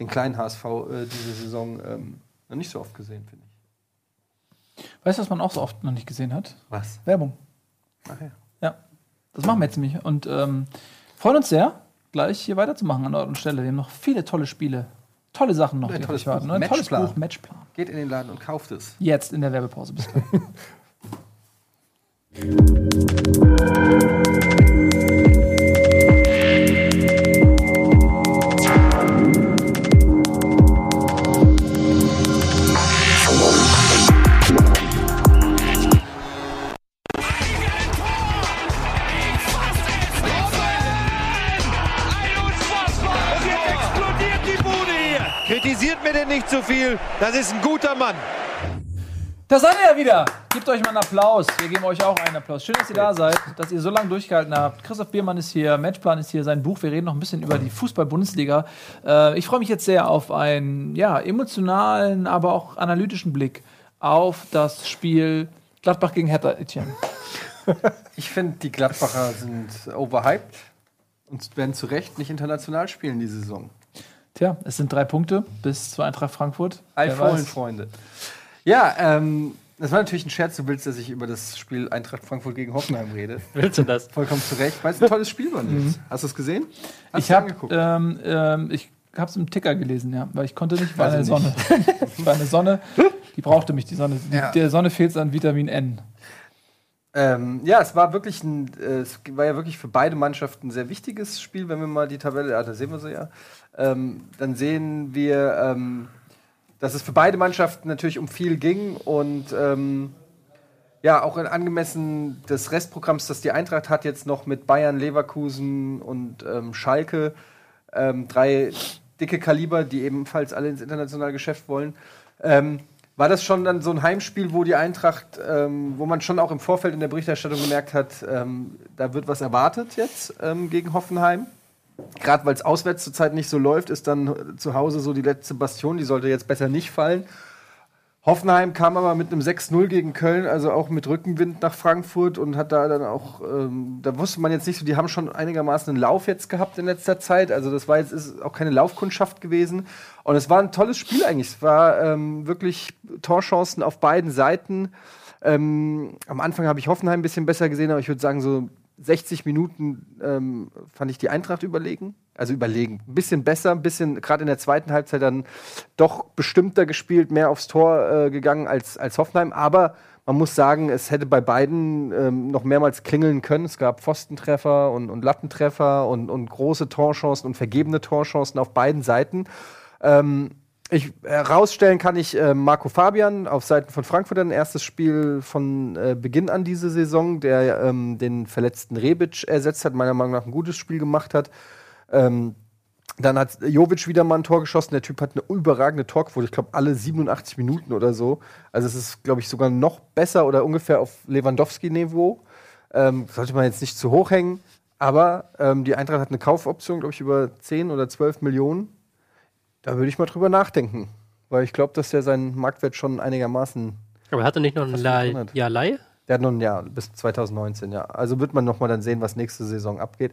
den kleinen HSV äh, diese Saison ähm, noch nicht so oft gesehen, finde ich. Weißt du, was man auch so oft noch nicht gesehen hat? Was? Werbung. Ach ja. Ja, das machen wir jetzt nämlich. Und ähm, freuen uns sehr, gleich hier weiterzumachen an Ort und Stelle. Wir haben noch viele tolle Spiele, tolle Sachen noch, ein tolles euch warten. Buch, ein tolles Matchplan. Buch, Matchplan. Geht in den Laden und kauft es. Jetzt in der Werbepause. Bis gleich. Das ist ein guter Mann. Da seid ihr ja wieder. Gebt euch mal einen Applaus. Wir geben euch auch einen Applaus. Schön, dass ihr da seid, dass ihr so lange durchgehalten habt. Christoph Biermann ist hier, Matchplan ist hier, sein Buch. Wir reden noch ein bisschen über die Fußball-Bundesliga. Äh, ich freue mich jetzt sehr auf einen ja, emotionalen, aber auch analytischen Blick auf das Spiel Gladbach gegen Hertha, Etienne. Ich finde, die Gladbacher sind overhyped und werden zu Recht nicht international spielen diese Saison. Tja, es sind drei Punkte bis zur Eintracht Frankfurt. Weiß. Freunde. Ja, ähm, das war natürlich ein Scherz. Du willst, dass ich über das Spiel Eintracht Frankfurt gegen Hoffenheim rede. Willst du das? Vollkommen zu Recht, weil es ein tolles Spiel war. Nils. Hast du es gesehen? Hast Mhm. Ich habe ähm, ähm, ich hab's im Ticker gelesen, ja, weil ich konnte nicht, war eine Sonne. war eine Sonne, die brauchte mich, die Sonne. Die, Ja. Der Sonne fehlt an Vitamin N. Ähm, ja, es war wirklich ein, äh, es war ja wirklich für beide Mannschaften ein sehr wichtiges Spiel, wenn wir mal die Tabelle, ja, da sehen wir sie ja, ähm, dann sehen wir, ähm, dass es für beide Mannschaften natürlich um viel ging und ähm, ja, auch in angemessen des Restprogramms, das die Eintracht hat, jetzt noch mit Bayern, Leverkusen und ähm, Schalke, ähm, drei dicke Kaliber, die ebenfalls alle ins internationale Geschäft wollen. Ähm, war das schon dann so ein Heimspiel, wo die Eintracht, wo man schon auch im Vorfeld in der Berichterstattung gemerkt hat, da wird was erwartet jetzt gegen Hoffenheim? Gerade weil es auswärts zurzeit nicht so läuft, ist dann zu Hause so die letzte Bastion, die sollte jetzt besser nicht fallen. Hoffenheim kam aber mit einem 6-0 gegen Köln, also auch mit Rückenwind nach Frankfurt und hat da dann auch, ähm, da wusste man jetzt nicht so, die haben schon einigermaßen einen Lauf jetzt gehabt in letzter Zeit. Also das war jetzt ist auch keine Laufkundschaft gewesen. Und es war ein tolles Spiel eigentlich. Es war ähm, wirklich Torchancen auf beiden Seiten. Ähm, am Anfang habe ich Hoffenheim ein bisschen besser gesehen, aber ich würde sagen, so 60 Minuten ähm, fand ich die Eintracht überlegen. Also überlegen. Ein bisschen besser, ein bisschen, gerade in der zweiten Halbzeit dann doch bestimmter gespielt, mehr aufs Tor äh, gegangen als, als Hoffenheim. Aber man muss sagen, es hätte bei beiden ähm, noch mehrmals klingeln können. Es gab Pfostentreffer und, und Lattentreffer und, und große Torchancen und vergebene Torchancen auf beiden Seiten. Ähm, ich herausstellen kann ich äh, Marco Fabian auf Seiten von Frankfurt ein erstes Spiel von äh, Beginn an diese Saison, der ähm, den verletzten Rebic ersetzt hat, meiner Meinung nach ein gutes Spiel gemacht hat. Ähm, dann hat Jovic wieder mal ein Tor geschossen. Der Typ hat eine überragende Torquote, ich glaube alle 87 Minuten oder so. Also es ist, glaube ich, sogar noch besser oder ungefähr auf Lewandowski-Niveau. Ähm, sollte man jetzt nicht zu hoch hängen. Aber ähm, die Eintracht hat eine Kaufoption, glaube ich, über 10 oder 12 Millionen. Da würde ich mal drüber nachdenken. Weil ich glaube, dass der seinen Marktwert schon einigermaßen. Aber hat er nicht noch ein Fast La 500. Jahr Leihe? Der hat noch ein Jahr bis 2019, ja. Also wird man noch mal dann sehen, was nächste Saison abgeht.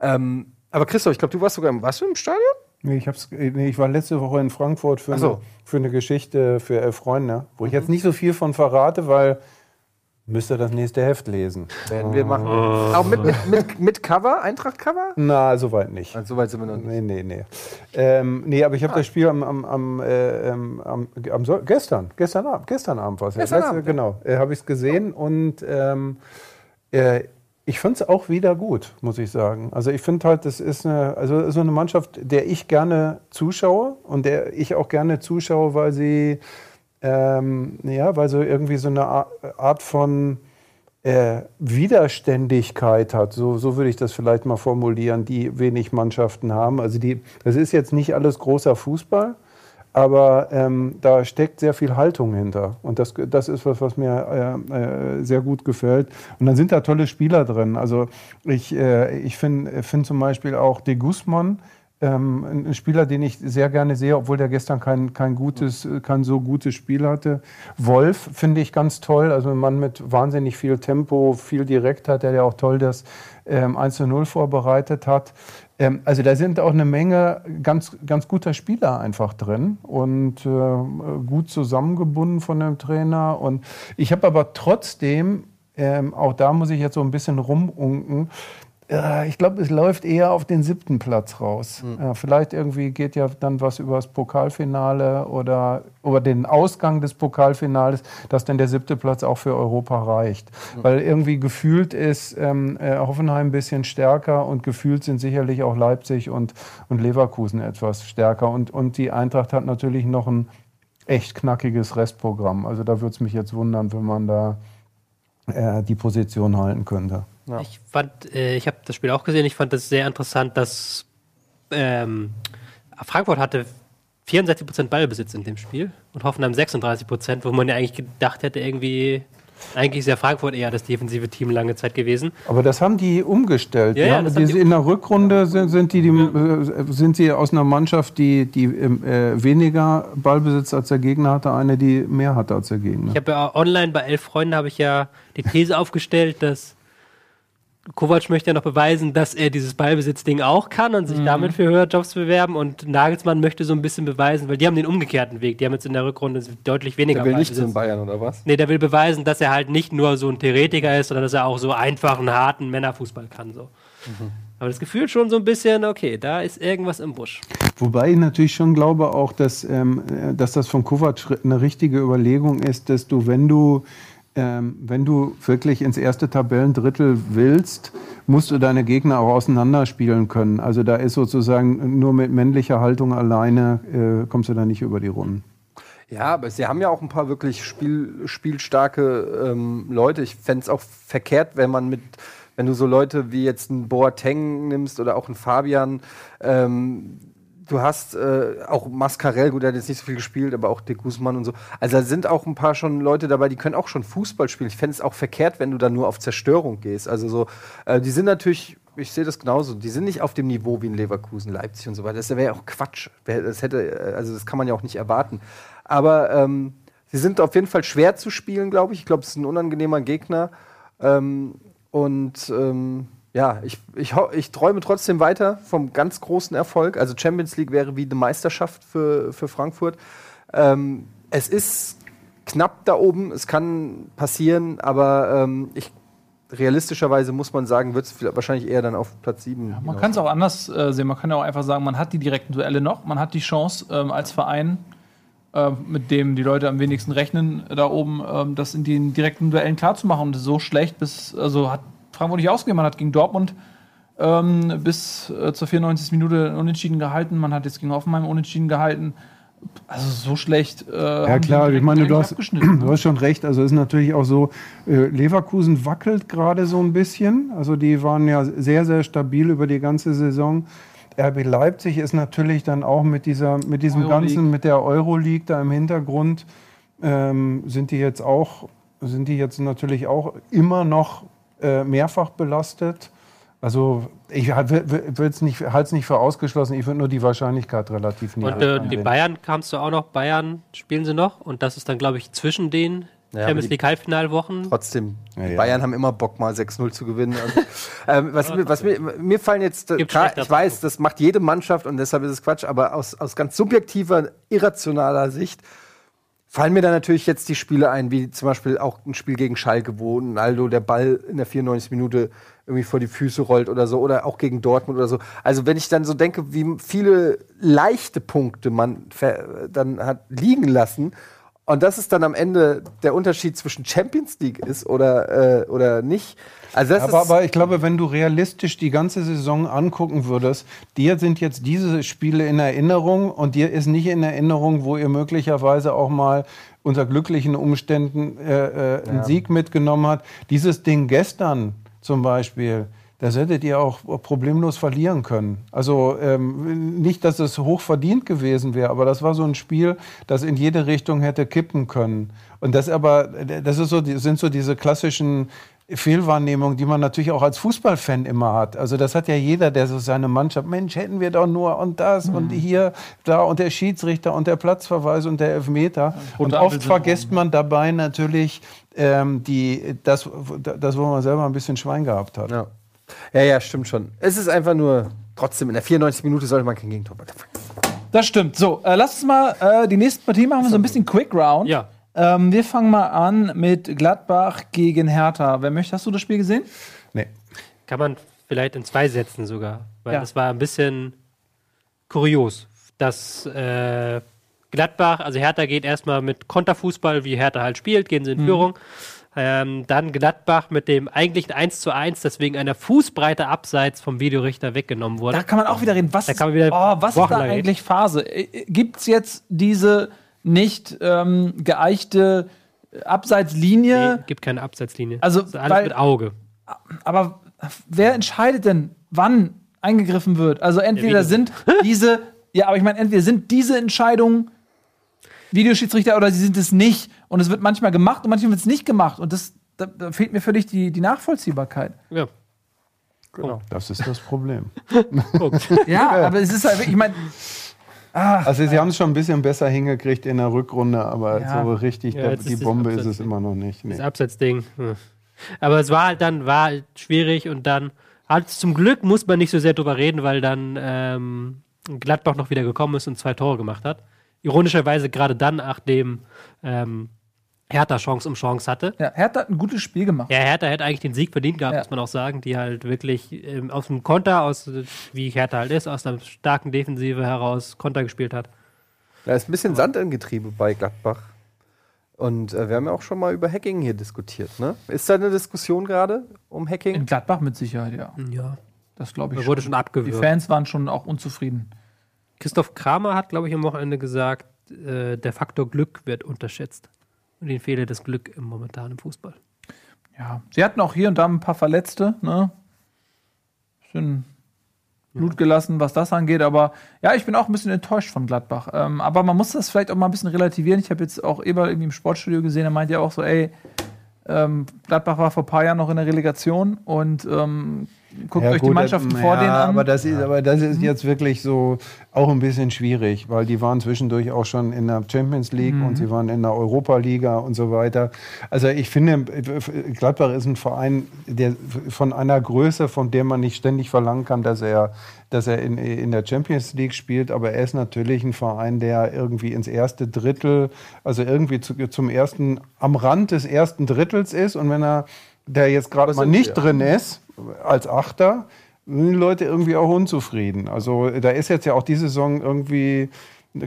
Ähm, aber Christoph, ich glaube, du warst sogar im, warst du im Stadion? Nee, ich, hab's, äh, nee, ich war letzte Woche in Frankfurt für, Ach so. eine, für eine Geschichte für elf Freunde, wo ich jetzt nicht so viel von verrate, weil müsst ihr das nächste Heft lesen. Werden wir machen. Auch mit, mit, mit, mit Cover, Eintracht-Cover? Na, soweit nicht. Also, soweit sind wir noch nicht. Nee, nee, nee. Ähm, nee, aber ich habe das Spiel am, am, am, äh, ähm, am, am Sol- gestern, gestern Abend, gestern Abend war es. ja. Gestern Letzte- Abend. Genau, äh, habe ich es gesehen und ähm, äh, ich fand es auch wieder gut, muss ich sagen. Also ich finde halt, das ist eine, also so eine Mannschaft, der ich gerne zuschaue und der ich auch gerne zuschaue, weil sie ähm, ja, weil so irgendwie so eine Ar- Art von äh, Widerständigkeit hat, so, so würde ich das vielleicht mal formulieren, die wenig Mannschaften haben. Also die, das ist jetzt nicht alles großer Fußball, aber ähm, da steckt sehr viel Haltung hinter. Und das, das ist was, was mir äh, äh, sehr gut gefällt. Und dann sind da tolle Spieler drin. Also ich, äh, ich finde find zum Beispiel auch De Guzman, ähm, ein Spieler, den ich sehr gerne sehe, obwohl der gestern kein, kein, gutes, kein so gutes Spiel hatte. Wolf finde ich ganz toll, also ein Mann mit wahnsinnig viel Tempo, viel Direktheit, der ja auch toll das ähm, 1 zu 0 vorbereitet hat. Ähm, also da sind auch eine Menge ganz, ganz guter Spieler einfach drin und äh, gut zusammengebunden von dem Trainer. Und ich habe aber trotzdem, ähm, auch da muss ich jetzt so ein bisschen rumunken, äh, ich glaube, es läuft eher auf den siebten Platz raus. Äh, vielleicht irgendwie geht ja dann was über das Pokalfinale oder über den Ausgang des Pokalfinales, dass dann der siebte Platz auch für Europa reicht. Weil irgendwie gefühlt ist ähm, äh, Hoffenheim ein bisschen stärker und gefühlt sind sicherlich auch Leipzig und, und Leverkusen etwas stärker. Und, und die Eintracht hat natürlich noch ein echt knackiges Restprogramm. Also da würde es mich jetzt wundern, wenn man da äh, die Position halten könnte. Ich fand, äh, ich habe das Spiel auch gesehen, ich fand das sehr interessant, dass ähm, Frankfurt hatte 64% Ballbesitz in dem Spiel und Hoffenheim 36%, wo man ja eigentlich gedacht hätte, irgendwie, eigentlich ist ja Frankfurt eher das defensive Team lange Zeit gewesen. Aber das haben die umgestellt. Ja, ja, die, die in der Rückrunde sind, sind, die, die, äh, sind sie aus einer Mannschaft, die, die ähm, äh, weniger Ballbesitz als der Gegner hatte, eine, die mehr hatte als der Gegner. Ich habe ja online bei elf Freunden habe ich ja die These aufgestellt, dass Kovac möchte ja noch beweisen, dass er dieses Ballbesitzding auch kann und sich Mhm. damit für höhere Jobs bewerben. Und Nagelsmann möchte so ein bisschen beweisen, weil die haben den umgekehrten Weg. Die haben jetzt in der Rückrunde deutlich weniger Der will nicht zu Ballbesitz. Bayern, oder was? Nee, der will beweisen, dass er halt nicht nur so ein Theoretiker ist, sondern dass er auch so einfachen, harten Männerfußball kann. So. Aber das Gefühl schon so ein bisschen, okay, da ist irgendwas im Busch. Wobei ich natürlich schon glaube auch, dass, ähm, äh, dass das von Kovac eine richtige Überlegung ist, dass du, wenn du, ähm, wenn du wirklich ins erste Tabellendrittel willst, musst du deine Gegner auch auseinanderspielen können. Also da ist sozusagen nur mit männlicher Haltung alleine äh, kommst du da nicht über die Runden. Ja, aber sie haben ja auch ein paar wirklich Spiel, spielstarke ähm, Leute. Ich fände es auch verkehrt, wenn man mit, wenn du so Leute wie jetzt einen Boateng nimmst oder auch einen Fabian, ähm, du hast äh, auch Mascarell, gut, der hat jetzt nicht so viel gespielt, aber auch De Guzman und so. Also da sind auch ein paar schon Leute dabei, die können auch schon Fußball spielen. Ich fände es auch verkehrt, wenn du dann nur auf Zerstörung gehst. Also so, äh, die sind natürlich, ich sehe das genauso, die sind nicht auf dem Niveau wie in Leverkusen, Leipzig und so weiter. Das wäre ja auch Quatsch. Das hätte, äh, also das kann man ja auch nicht erwarten. Aber ähm, sie sind auf jeden Fall schwer zu spielen, glaube ich. Ich glaube, es ist ein unangenehmer Gegner. Ähm, und ähm, ja, ich, ich, ich träume trotzdem weiter vom ganz großen Erfolg. Also Champions League wäre wie eine Meisterschaft für, für Frankfurt. Ähm, es ist knapp da oben, es kann passieren, aber ähm, ich, realistischerweise muss man sagen, wird es wahrscheinlich eher dann auf Platz 7. Man kann es auch anders äh, sehen. Man kann ja auch einfach sagen, man hat die direkten Duelle noch. Man hat die Chance ähm, als Verein, äh, mit dem die Leute am wenigsten rechnen, da oben ähm, das in den direkten Duellen klarzumachen. Und so schlecht bis, also hat Frankfurt nicht ausgegeben. Man hat gegen Dortmund ähm, bis äh, zur 94. Minute unentschieden gehalten. Man hat jetzt gegen Hoffenheim unentschieden gehalten. Also so schlecht. Äh, Ja klar, ich meine, du hast, du hast schon recht. Also es ist natürlich auch so, äh, Leverkusen wackelt gerade so ein bisschen. Also die waren ja sehr, sehr stabil über die ganze Saison. RB Leipzig ist natürlich dann auch mit dieser, mit diesem Euroleague. ganzen, mit der Euroleague da im Hintergrund, ähm, sind die jetzt auch, sind die jetzt natürlich auch immer noch äh, mehrfach belastet. Also ich halte es nicht, nicht für ausgeschlossen. Ich würde nur die Wahrscheinlichkeit relativ niedrig Und äh, die. Bayern kamst du auch noch, Bayern spielen sie noch und das ist dann, glaube ich, zwischen den Ja, Champions League Halbfinalwochen. Trotzdem, Ja, die ja. Bayern haben immer Bock, mal 6-0 zu gewinnen. Also, ähm, was, mir, was mir, mir fallen jetzt, äh, klar, ich weiß, das macht jede Mannschaft und deshalb ist es Quatsch, aber aus, aus ganz subjektiver, irrationaler Sicht fallen mir da natürlich jetzt die Spiele ein, wie zum Beispiel auch ein Spiel gegen Schalke, wo Naldo der Ball in der 94 Minute irgendwie vor die Füße rollt oder so, oder auch gegen Dortmund oder so. Also wenn ich dann so denke, wie viele leichte Punkte man dann hat liegen lassen, und das ist dann am Ende der Unterschied zwischen Champions League ist oder, äh, oder nicht. Also das Aber, ist, aber ich glaube, wenn du realistisch die ganze Saison angucken würdest, dir sind jetzt diese Spiele in Erinnerung und dir ist nicht in Erinnerung, wo ihr möglicherweise auch mal unter glücklichen Umständen äh, äh, einen Sieg mitgenommen habt. Dieses Ding gestern zum Beispiel, das hättet ihr auch problemlos verlieren können. Also ähm, nicht, dass es hoch verdient gewesen wäre, aber das war so ein Spiel, das in jede Richtung hätte kippen können. Und das aber, das ist so, sind so diese klassischen Fehlwahrnehmungen, die man natürlich auch als Fußballfan immer hat. Also das hat ja jeder, der so seine Mannschaft, Mensch, hätten wir doch nur und das und hier, da und der Schiedsrichter und der Platzverweis und der Elfmeter. Und Ampel oft vergisst man dabei natürlich ähm, die, das, das, wo man selber ein bisschen Schwein gehabt hat. ja. Ja, ja, stimmt schon. Es ist einfach nur, trotzdem, in der 94 Minute sollte man kein Gegentor machen. Das stimmt. So, äh, lass uns mal äh, die nächste Partie machen wir so ein bisschen Quick Round. Ja. Ähm, wir fangen mal an mit Gladbach gegen Hertha. Wer möchte, hast du das Spiel gesehen? Nee. Kann man vielleicht in zwei Sätzen sogar. Weil Ja. das war ein bisschen kurios, dass äh, Gladbach, also Hertha geht erstmal mit Konterfußball, wie Hertha halt spielt, gehen Mhm. sie in Führung. Ähm, dann Gladbach mit dem eigentlichen 1 zu 1, das wegen einer Fußbreite abseits vom Videorichter weggenommen wurde. Da kann man auch wieder reden. Was, Da kann man wieder oh, was ist da eigentlich Phase? Gibt es jetzt diese nicht ähm, geeichte Abseitslinie? Nee, gibt keine Abseitslinie. Also, alles weil- mit Auge. Aber wer entscheidet denn, wann eingegriffen wird? Also entweder sind diese Ja, aber ich meine, entweder sind diese Entscheidungen Videoschiedsrichter oder sie sind es nicht. Und es wird manchmal gemacht und manchmal wird es nicht gemacht. Und das, da, da fehlt mir völlig die, die Nachvollziehbarkeit. Ja. Das ist das Problem. Ja, aber es ist halt, wirklich- ich meine, Also sie haben es schon ein bisschen besser hingekriegt in der Rückrunde, aber Ja. so richtig, Ja, der, die ist Bombe ist es immer noch nicht. Nee. Das Absatzding. Hm. Aber es war halt dann war halt schwierig und dann hat zum Glück muss man nicht so sehr drüber reden, weil dann ähm, Gladbach noch wieder gekommen ist und zwei Tore gemacht hat. Ironischerweise gerade dann, nachdem ähm, Hertha Chance um Chance hatte. ja, Hertha hat ein gutes Spiel gemacht. Ja, Hertha hätte eigentlich den Sieg verdient gehabt, Ja. muss man auch sagen, die halt wirklich ähm, aus dem Konter, aus wie Hertha halt ist, aus einer starken Defensive heraus Konter gespielt hat. Da ist ein bisschen Sand im Getriebe bei Gladbach. Und äh, wir haben ja auch schon mal über Hacking hier diskutiert. Ne? Ist da eine Diskussion gerade um Hacking? In Gladbach mit Sicherheit, ja. Ja. Das glaube ich. Da wurde schon. schon Die abgewürgt. Fans waren schon auch unzufrieden. Christoph Kramer hat, glaube ich, am Wochenende gesagt, äh, der Faktor Glück wird unterschätzt. Und ihnen fehle das Glück im momentanen Fußball. Ja, sie hatten auch hier und da ein paar Verletzte, ne? Bisschen Blut gelassen, was das angeht, aber ja, ich bin auch ein bisschen enttäuscht von Gladbach. Ähm, aber man muss das vielleicht auch mal ein bisschen relativieren. Ich habe jetzt auch Eber irgendwie im Sportstudio gesehen, er meint ja auch so, ey, ähm, Gladbach war vor ein paar Jahren noch in der Relegation und ähm, guckt euch die gut, Mannschaften äh, vor ja, denen an. Aber das, ist, aber das ist jetzt wirklich so auch ein bisschen schwierig, weil die waren zwischendurch auch schon in der Champions League und sie waren in der Europa-Liga und so weiter. Also ich finde, Gladbach ist ein Verein, der von einer Größe, von der man nicht ständig verlangen kann, dass er, dass er in, in der Champions League spielt, aber er ist natürlich ein Verein, der irgendwie ins erste Drittel, also irgendwie zu, zum ersten, am Rand des ersten Drittels ist und wenn er der jetzt gerade mal nicht wir. drin ist, als Achter, sind die Leute irgendwie auch unzufrieden. Also da ist jetzt ja auch diese Saison irgendwie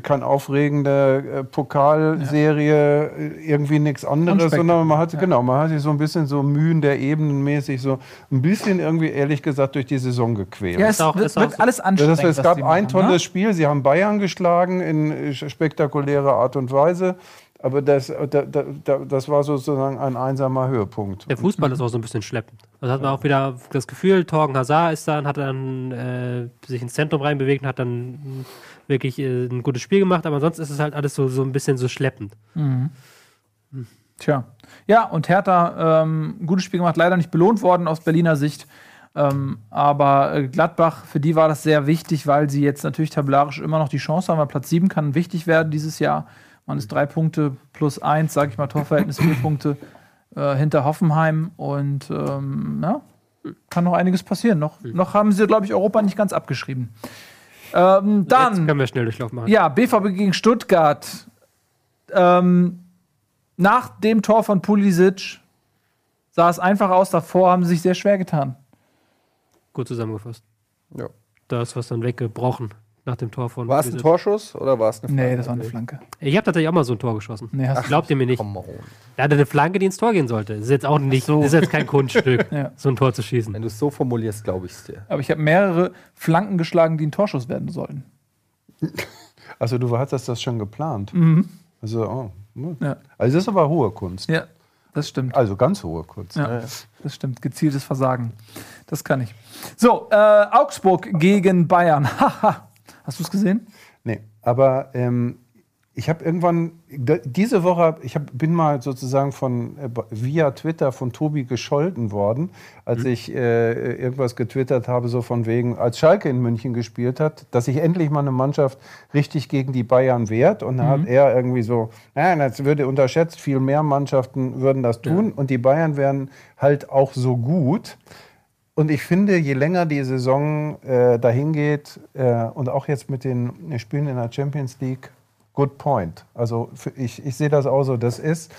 keine aufregende äh, Pokalserie, äh, irgendwie nichts anderes, sondern man hat, Ja. genau, man hat sich so ein bisschen so Mühen der Ebenenmäßig so ein bisschen irgendwie, ehrlich gesagt, durch die Saison gequält. ja, es auch- wird, wird alles anstrengend. Das heißt, es gab die ein machen, tolles ne? Spiel. Sie haben Bayern geschlagen in spektakulärer Art und Weise. Aber das, äh, da, da, da, das war sozusagen ein einsamer Höhepunkt. Der Fußball ist auch so ein bisschen schleppend. Also hat man auch wieder das Gefühl, Torgen Hazard ist da und hat dann äh, sich ins Zentrum reinbewegt und hat dann wirklich äh, ein gutes Spiel gemacht, aber sonst ist es halt alles so, so ein bisschen so schleppend. Tja. Ja, und Hertha, ähm, gutes Spiel gemacht, leider nicht belohnt worden aus Berliner Sicht. Ähm, aber äh, Gladbach, für die war das sehr wichtig, weil sie jetzt natürlich tabellarisch immer noch die Chance haben, weil Platz 7 kann wichtig werden dieses Jahr. Man ist drei Punkte plus eins, sage ich mal, Torverhältnis vier Punkte äh, hinter Hoffenheim. Und ähm, ja, kann noch einiges passieren. Noch, noch haben sie, glaube ich, Europa nicht ganz abgeschrieben. Ähm, Jetzt dann können wir schnell Durchlauf machen. ja, BVB gegen Stuttgart. Ähm, nach dem Tor von Pulisic sah es einfach aus. Davor haben sie sich sehr schwer getan. Gut zusammengefasst. Ja. Da ist was dann weggebrochen nach dem Tor von. War es ein. Torschuss oder war es eine Nee, das war eine Flanke. Ich habe tatsächlich auch mal so ein Tor geschossen. Nee, hast du- Glaubt ihr mir nicht? Er hatte eine Flanke, die ins Tor gehen sollte. Das ist jetzt auch nicht, das ist jetzt kein Kunststück, Ja. so ein Tor zu schießen. Wenn du es so formulierst, glaube ich es dir. Aber ich habe mehrere Flanken geschlagen, die ein Torschuss werden sollten. Also du hattest das schon geplant. Also, oh, hm. Ja. also das ist aber hohe Kunst. Ja, das stimmt. Also ganz hohe Kunst. Ja, das stimmt. Gezieltes Versagen. Das kann ich. So, äh, Augsburg gegen Bayern. Haha. Hast du es gesehen? Nee, aber ähm, ich habe irgendwann, diese Woche, ich hab, bin mal sozusagen von äh, via Twitter von Tobi gescholten worden, als Mhm. ich äh, irgendwas getwittert habe, so von wegen, als Schalke in München gespielt hat, dass sich endlich mal eine Mannschaft richtig gegen die Bayern wehrt. Und da Mhm. hat er irgendwie so, nein, das würde unterschätzt, viel mehr Mannschaften würden das tun und die Bayern wären halt auch so gut. Und ich finde, je länger die Saison äh, dahin geht äh, und auch jetzt mit den Spielen in der Champions League, good point. Also für, ich, ich sehe das auch so. Das ist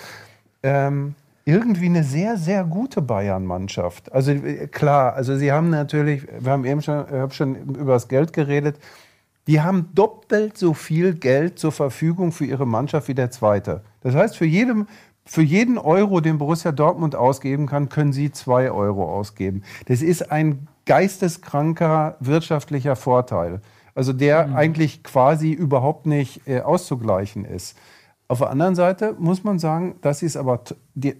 ähm, irgendwie eine sehr, sehr gute Bayern-Mannschaft. Also äh, klar, also sie haben natürlich, wir haben eben schon, ich schon über das Geld geredet, die haben doppelt so viel Geld zur Verfügung für ihre Mannschaft wie der zweite. Das heißt, für, jedem, für jeden Euro, den Borussia Dortmund ausgeben kann, können sie zwei Euro ausgeben. Das ist ein geisteskranker wirtschaftlicher Vorteil. Also der eigentlich quasi überhaupt nicht äh, auszugleichen ist. Auf der anderen Seite muss man sagen, dass sie es aber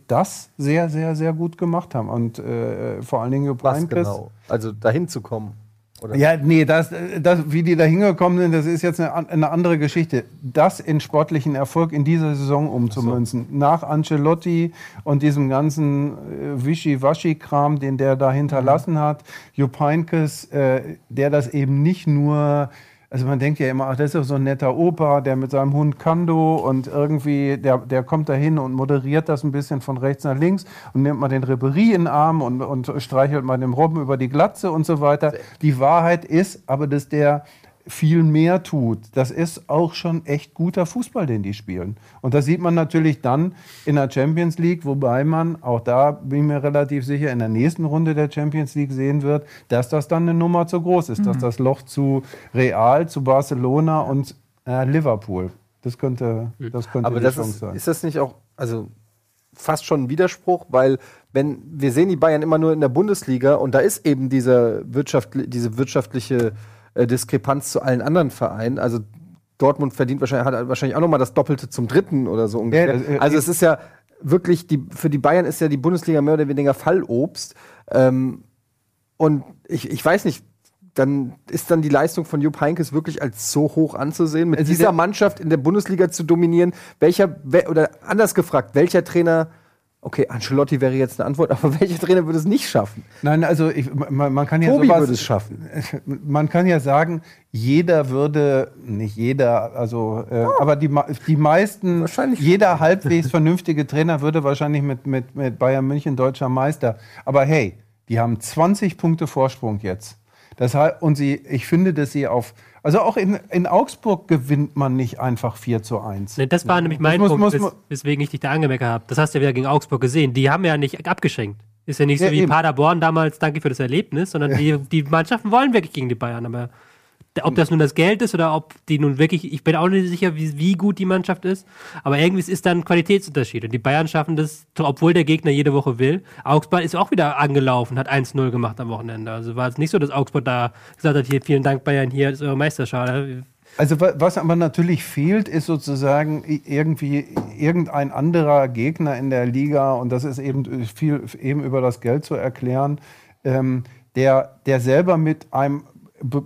das sehr, sehr, sehr gut gemacht haben. Und äh, vor allen Dingen Jupp Was genau? Also dahin zu kommen. Oder? Ja, nee, das, das, wie die da hingekommen sind, das ist jetzt eine, eine andere Geschichte. Das in sportlichen Erfolg in dieser Saison umzumünzen. Nach Ancelotti und diesem ganzen äh, Wischi-Waschi-Kram, den der da hinterlassen hat, Jupp Heynckes, äh, der das eben nicht nur also man denkt ja immer, ach, das ist doch so ein netter Opa, der mit seinem Hund Kando und irgendwie, der, der kommt da hin und moderiert das ein bisschen von rechts nach links und nimmt mal den Reberie in den Arm und, und streichelt mal dem Robben über die Glatze und so weiter. Die Wahrheit ist aber, dass der viel mehr tut. Das ist auch schon echt guter Fußball, den die spielen. Und das sieht man natürlich dann in der Champions League, wobei man, auch da bin ich mir relativ sicher, in der nächsten Runde der Champions League sehen wird, dass das dann eine Nummer zu groß ist, mhm. dass das Loch zu Real, zu Barcelona und äh, Liverpool, das könnte, das könnte Aber die das Chance ist, sein. Ist das nicht auch, also fast schon ein Widerspruch, weil wenn wir sehen die Bayern immer nur in der Bundesliga und da ist eben diese, Wirtschaft, diese wirtschaftliche äh, Diskrepanz zu allen anderen Vereinen. Also Dortmund verdient wahrscheinlich, hat wahrscheinlich auch nochmal das Doppelte zum Dritten oder so ungefähr. Ja, äh, also es ist ja wirklich, die, für die Bayern ist ja die Bundesliga mehr oder weniger Fallobst. Ähm, und ich, ich weiß nicht, dann ist dann die Leistung von Jupp Heynckes wirklich als so hoch anzusehen, mit dieser Mannschaft in der Bundesliga zu dominieren. Welcher, oder anders gefragt, welcher Trainer Okay, Ancelotti wäre jetzt eine Antwort, aber welcher Trainer würde es nicht schaffen? Nein, also ich, man, man, kann ja Tobi sowas, würde es schaffen. Man kann ja sagen, jeder würde, nicht jeder, also, äh, oh. aber die, die meisten, jeder halbwegs vernünftige Trainer würde wahrscheinlich mit, mit, mit Bayern München deutscher Meister. Aber hey, die haben 20 Punkte Vorsprung jetzt. Das und sie, ich finde, dass sie auf also auch in, in Augsburg gewinnt man nicht einfach 4 zu 1. Nee, das war ja. nämlich mein muss, Punkt, muss, wes weswegen ich dich da angemeckert habe. Das hast du ja wieder gegen Augsburg gesehen. Die haben ja nicht abgeschränkt. Ist ja nicht so ja, wie eben. Paderborn damals, danke für das Erlebnis, sondern ja. die, die Mannschaften wollen wirklich gegen die Bayern. Aber ob das nun das Geld ist oder ob die nun wirklich, ich bin auch nicht sicher, wie, wie gut die Mannschaft ist, aber irgendwie ist da ein Qualitätsunterschied. Und die Bayern schaffen das, obwohl der Gegner jede Woche will. Augsburg ist auch wieder angelaufen, hat 1-0 gemacht am Wochenende. Also war es nicht so, dass Augsburg da gesagt hat, hier, vielen Dank Bayern, hier ist eure Meisterschale. Also was aber natürlich fehlt, ist sozusagen irgendwie irgendein anderer Gegner in der Liga und das ist eben viel eben über das Geld zu erklären, ähm, der, der selber mit einem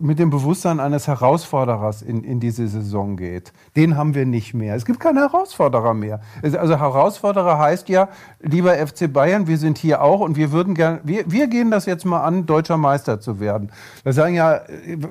mit dem Bewusstsein eines Herausforderers in, in diese Saison geht. Den haben wir nicht mehr. Es gibt keine Herausforderer mehr. Also Herausforderer heißt ja, lieber FC Bayern, wir sind hier auch und wir würden gerne, wir, wir gehen das jetzt mal an, deutscher Meister zu werden. Wir sagen ja,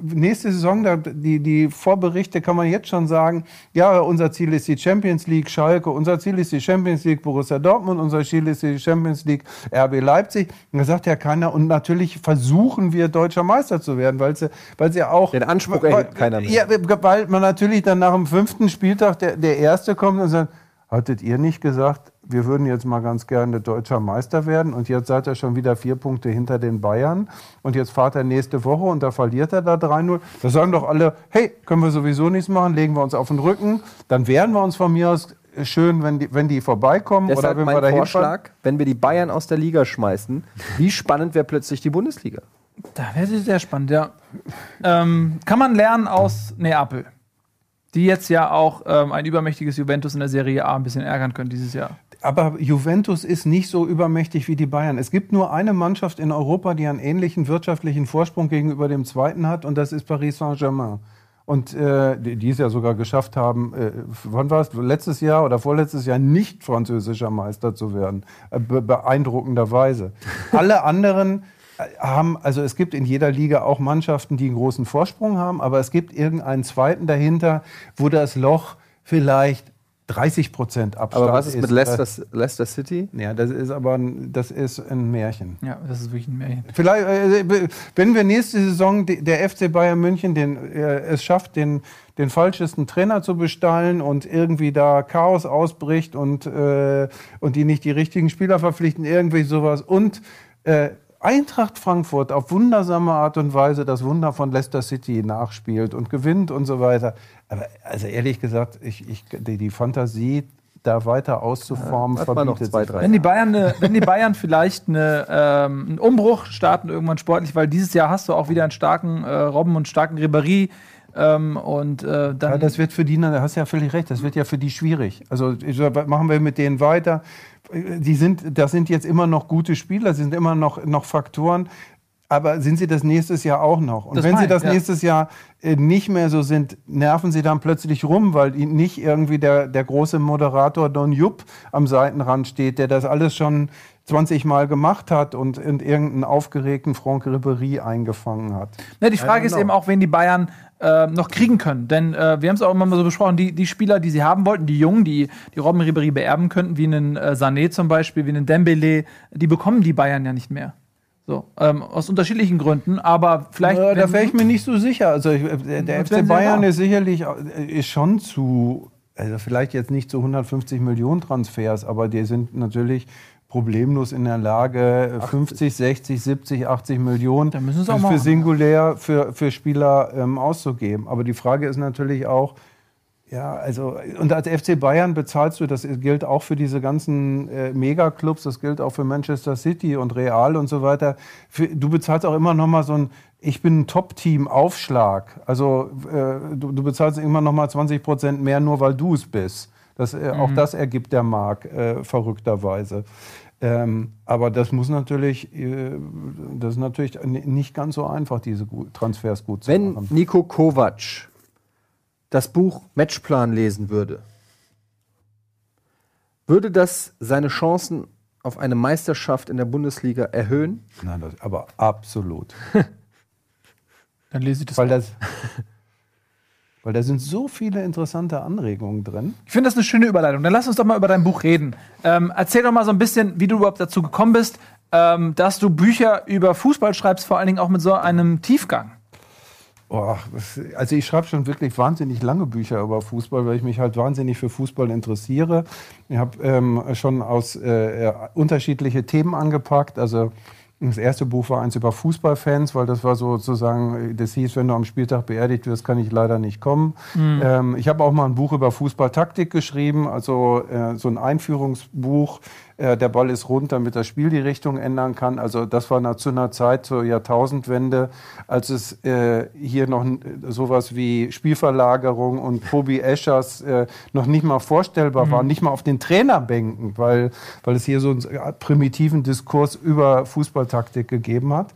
nächste Saison, die, die Vorberichte kann man jetzt schon sagen, ja, unser Ziel ist die Champions League Schalke, unser Ziel ist die Champions League Borussia Dortmund, unser Ziel ist die Champions League RB Leipzig. Und da sagt ja keiner, und natürlich versuchen wir deutscher Meister zu werden, weil sie weil sie auch. Den Anspruch erhebt keiner mehr. Ja, weil man natürlich dann nach dem fünften Spieltag der, der Erste kommt und sagt, hattet ihr nicht gesagt, wir würden jetzt mal ganz gerne deutscher Meister werden und jetzt seid ihr schon wieder vier Punkte hinter den Bayern und jetzt fahrt er nächste Woche und da verliert er da 3-0. Da sagen doch alle, hey, können wir sowieso nichts machen, legen wir uns auf den Rücken, dann wehren wir uns von mir aus schön, wenn die, wenn die vorbeikommen Deshalb oder wenn mein wir da Vorschlag, wenn wir die Bayern aus der Liga schmeißen, wie spannend wäre plötzlich die Bundesliga? Da wäre sie sehr spannend, ja. Ähm, kann man lernen aus Neapel, die jetzt ja auch ähm, ein übermächtiges Juventus in der Serie A ein bisschen ärgern können dieses Jahr. Aber Juventus ist nicht so übermächtig wie die Bayern. Es gibt nur eine Mannschaft in Europa, die einen ähnlichen wirtschaftlichen Vorsprung gegenüber dem zweiten hat, und das ist Paris Saint-Germain. Und äh, die, die, es ja sogar geschafft haben, äh, wann war es, letztes Jahr oder vorletztes Jahr nicht französischer Meister zu werden. Äh, beeindruckenderweise. Alle anderen haben, also es gibt in jeder Liga auch Mannschaften, die einen großen Vorsprung haben, aber es gibt irgendeinen zweiten dahinter, wo das Loch vielleicht 30 Prozent Abstand Aber was ist, ist mit Leicester, Leicester, City? Ja, das ist aber ein, das ist ein Märchen. Ja, das ist wirklich ein Märchen. Vielleicht, äh, wenn wir nächste Saison der FC Bayern München den, äh, es schafft, den, den falschesten Trainer zu bestallen und irgendwie da Chaos ausbricht und, äh, und die nicht die richtigen Spieler verpflichten, irgendwie sowas und äh, Eintracht Frankfurt auf wundersame Art und Weise das Wunder von Leicester City nachspielt und gewinnt und so weiter. Aber also ehrlich gesagt, ich, ich, die, die Fantasie da weiter auszuformen, ja, verbietet zwei, drei wenn die Bayern, eine, wenn die Bayern vielleicht eine, ähm, einen Umbruch starten irgendwann sportlich, weil dieses Jahr hast du auch wieder einen starken äh, Robben und starken Ribéry. Ähm, und äh, dann ja, das wird für die, da hast du ja völlig recht, das wird ja für die schwierig. Also machen wir mit denen weiter die sind, das sind jetzt immer noch gute Spieler, sind immer noch, noch Faktoren. Aber sind sie das nächstes Jahr auch noch? Und Das wenn sie mein, das ja. nächstes Jahr äh, nicht mehr so sind, nerven sie dann plötzlich rum, weil nicht irgendwie der, der große Moderator Don Jupp am Seitenrand steht, der das alles schon 20 Mal gemacht hat und in irgendeinen aufgeregten Franck Ribéry eingefangen hat. Ne, die Frage ist eben auch, wen die Bayern äh, noch kriegen können. Denn äh, wir haben es auch immer mal so besprochen, die, die Spieler, die sie haben wollten, die Jungen, die, die Robben Ribéry beerben könnten, wie einen äh, Sané zum Beispiel, wie einen Dembele, die bekommen die Bayern ja nicht mehr. So, ähm, aus unterschiedlichen Gründen, aber vielleicht. Ja, da wenn- wäre ich mir nicht so sicher. Also ich, der, der werden FC Bayern ist sicherlich äh, ist schon zu, also vielleicht jetzt nicht zu 150 Millionen Transfers, aber die sind natürlich problemlos in der Lage, 50, 60, 70, 80 Millionen für, singulär für, für Spieler ähm, auszugeben. Aber die Frage ist natürlich auch, ja, also und als FC Bayern bezahlst du, das gilt auch für diese ganzen äh, Megaclubs, das gilt auch für Manchester City und Real und so weiter. Für, du bezahlst auch immer noch mal so ein ich bin ein Top-Team Aufschlag. Also äh, du, du bezahlst immer noch mal 20 Prozent mehr, nur weil du es bist. Das, äh, Auch das ergibt der Markt äh, verrückterweise. Ähm, aber das muss natürlich, äh, das ist natürlich nicht ganz so einfach, diese Transfers gut zu Wenn machen. Nico Kovac das Buch Matchplan lesen würde, würde das seine Chancen auf eine Meisterschaft in der Bundesliga erhöhen? Nein, das, aber absolut. Dann lese ich das. Weil, das, weil da sind so viele interessante Anregungen drin. Ich finde das eine schöne Überleitung. Dann lass uns doch mal über dein Buch reden. Ähm, erzähl doch mal so ein bisschen, wie du überhaupt dazu gekommen bist, ähm, dass du Bücher über Fußball schreibst, vor allen Dingen auch mit so einem Tiefgang. Oh, also ich schreibe schon wirklich wahnsinnig lange Bücher über Fußball, weil ich mich halt wahnsinnig für Fußball interessiere. Ich habe ähm, schon aus äh, ja, unterschiedliche Themen angepackt. Also das erste Buch war eins über Fußballfans, weil das war sozusagen, das hieß, wenn du am Spieltag beerdigt wirst, kann ich leider nicht kommen. Ähm, ich habe auch mal ein Buch über Fußballtaktik geschrieben, also äh, so ein Einführungsbuch. Äh, der Ball ist rund, damit das Spiel die Richtung ändern kann. Also das war zu einer Zeit zur Jahrtausendwende, als es äh, hier noch n- sowas wie Spielverlagerung und Tobi Eschers äh, noch nicht mal vorstellbar war, nicht mal auf den Trainerbänken, weil, weil es hier so einen Art primitiven Diskurs über Fußballtaktik gegeben hat.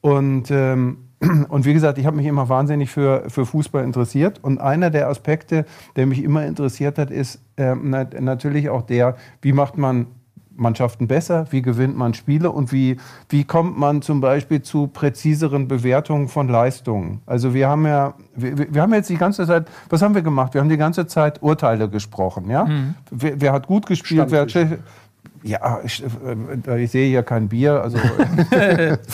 Und ähm, und wie gesagt, ich habe mich immer wahnsinnig für, für Fußball interessiert. Und einer der Aspekte, der mich immer interessiert hat, ist nat natürlich auch der, wie macht man Mannschaften besser, wie gewinnt man Spiele und wie, wie kommt man zum Beispiel zu präziseren Bewertungen von Leistungen. Also wir haben ja, wir, wir haben jetzt die ganze Zeit, was haben wir gemacht? Wir haben die ganze Zeit Urteile gesprochen, ja? Wer, wer hat gut gespielt, wer hat schlecht ja, ich, äh, ich sehe hier kein Bier, also